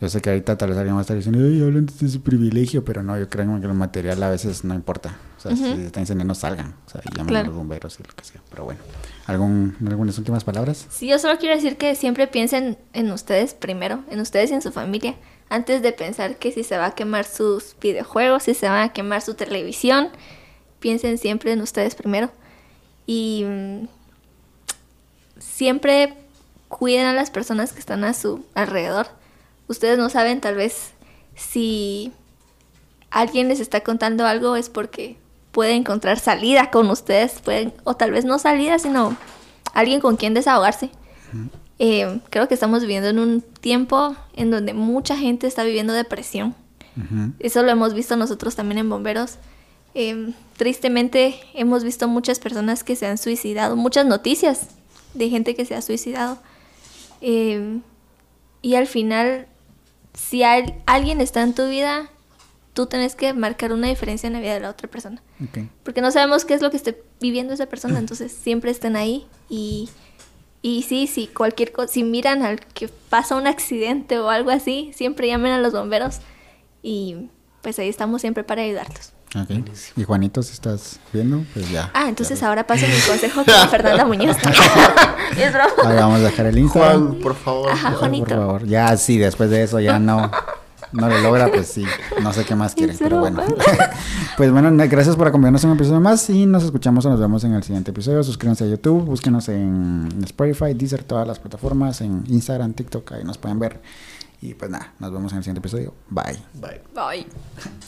Yo sé que ahorita tal vez alguien va a estar diciendo, ay, hablan de su privilegio, pero no, yo creo que el material a veces no importa. O sea, si se está incendiando, salgan. O sea, llamen a los bomberos y lo que sea. Pero bueno, ¿algún, ¿algunas últimas palabras? Sí, yo solo quiero decir que siempre piensen en ustedes primero, en ustedes y en su familia, antes de pensar que si se va a quemar sus videojuegos, si se va a quemar su televisión, piensen siempre en ustedes primero. Y mm, siempre cuiden a las personas que están a su alrededor. Ustedes no saben tal vez si alguien les está contando algo es porque puede encontrar salida con ustedes, pueden, o tal vez no salida, sino alguien con quien desahogarse. Eh, creo que estamos viviendo en un tiempo en donde mucha gente está viviendo depresión. Eso lo hemos visto nosotros también en bomberos. Eh, tristemente hemos visto muchas personas que se han suicidado, muchas noticias de gente que se ha suicidado. Eh, y al final, si al- alguien está en tu vida, tú tienes que marcar una diferencia en la vida de la otra persona. Ok. Porque no sabemos qué es lo que esté viviendo esa persona, entonces siempre estén ahí. Y, y sí, sí, cualquier cosa, si miran al que pasa un accidente o algo así, siempre llamen a los bomberos. Y pues ahí estamos siempre para ayudarlos. Ok. Y Juanito, si estás viendo, pues ya. Ah, entonces ahora paso mi consejo con Fernanda Muñoz. es broma. Ahí vamos a dejar el Instagram. Juan, por favor. Ajá, Por Juanito. favor. Ya, sí, después de eso ya no. No lo logra, pues sí. No sé qué más quiere, pero bueno. pues bueno, gracias por acompañarnos en un episodio más y nos escuchamos o nos vemos en el siguiente episodio. Suscríbanse a YouTube, búsquenos en Spotify, Deezer, todas las plataformas, en Instagram, TikTok, ahí nos pueden ver. Y pues nada, nos vemos en el siguiente episodio. Bye. Bye. Bye.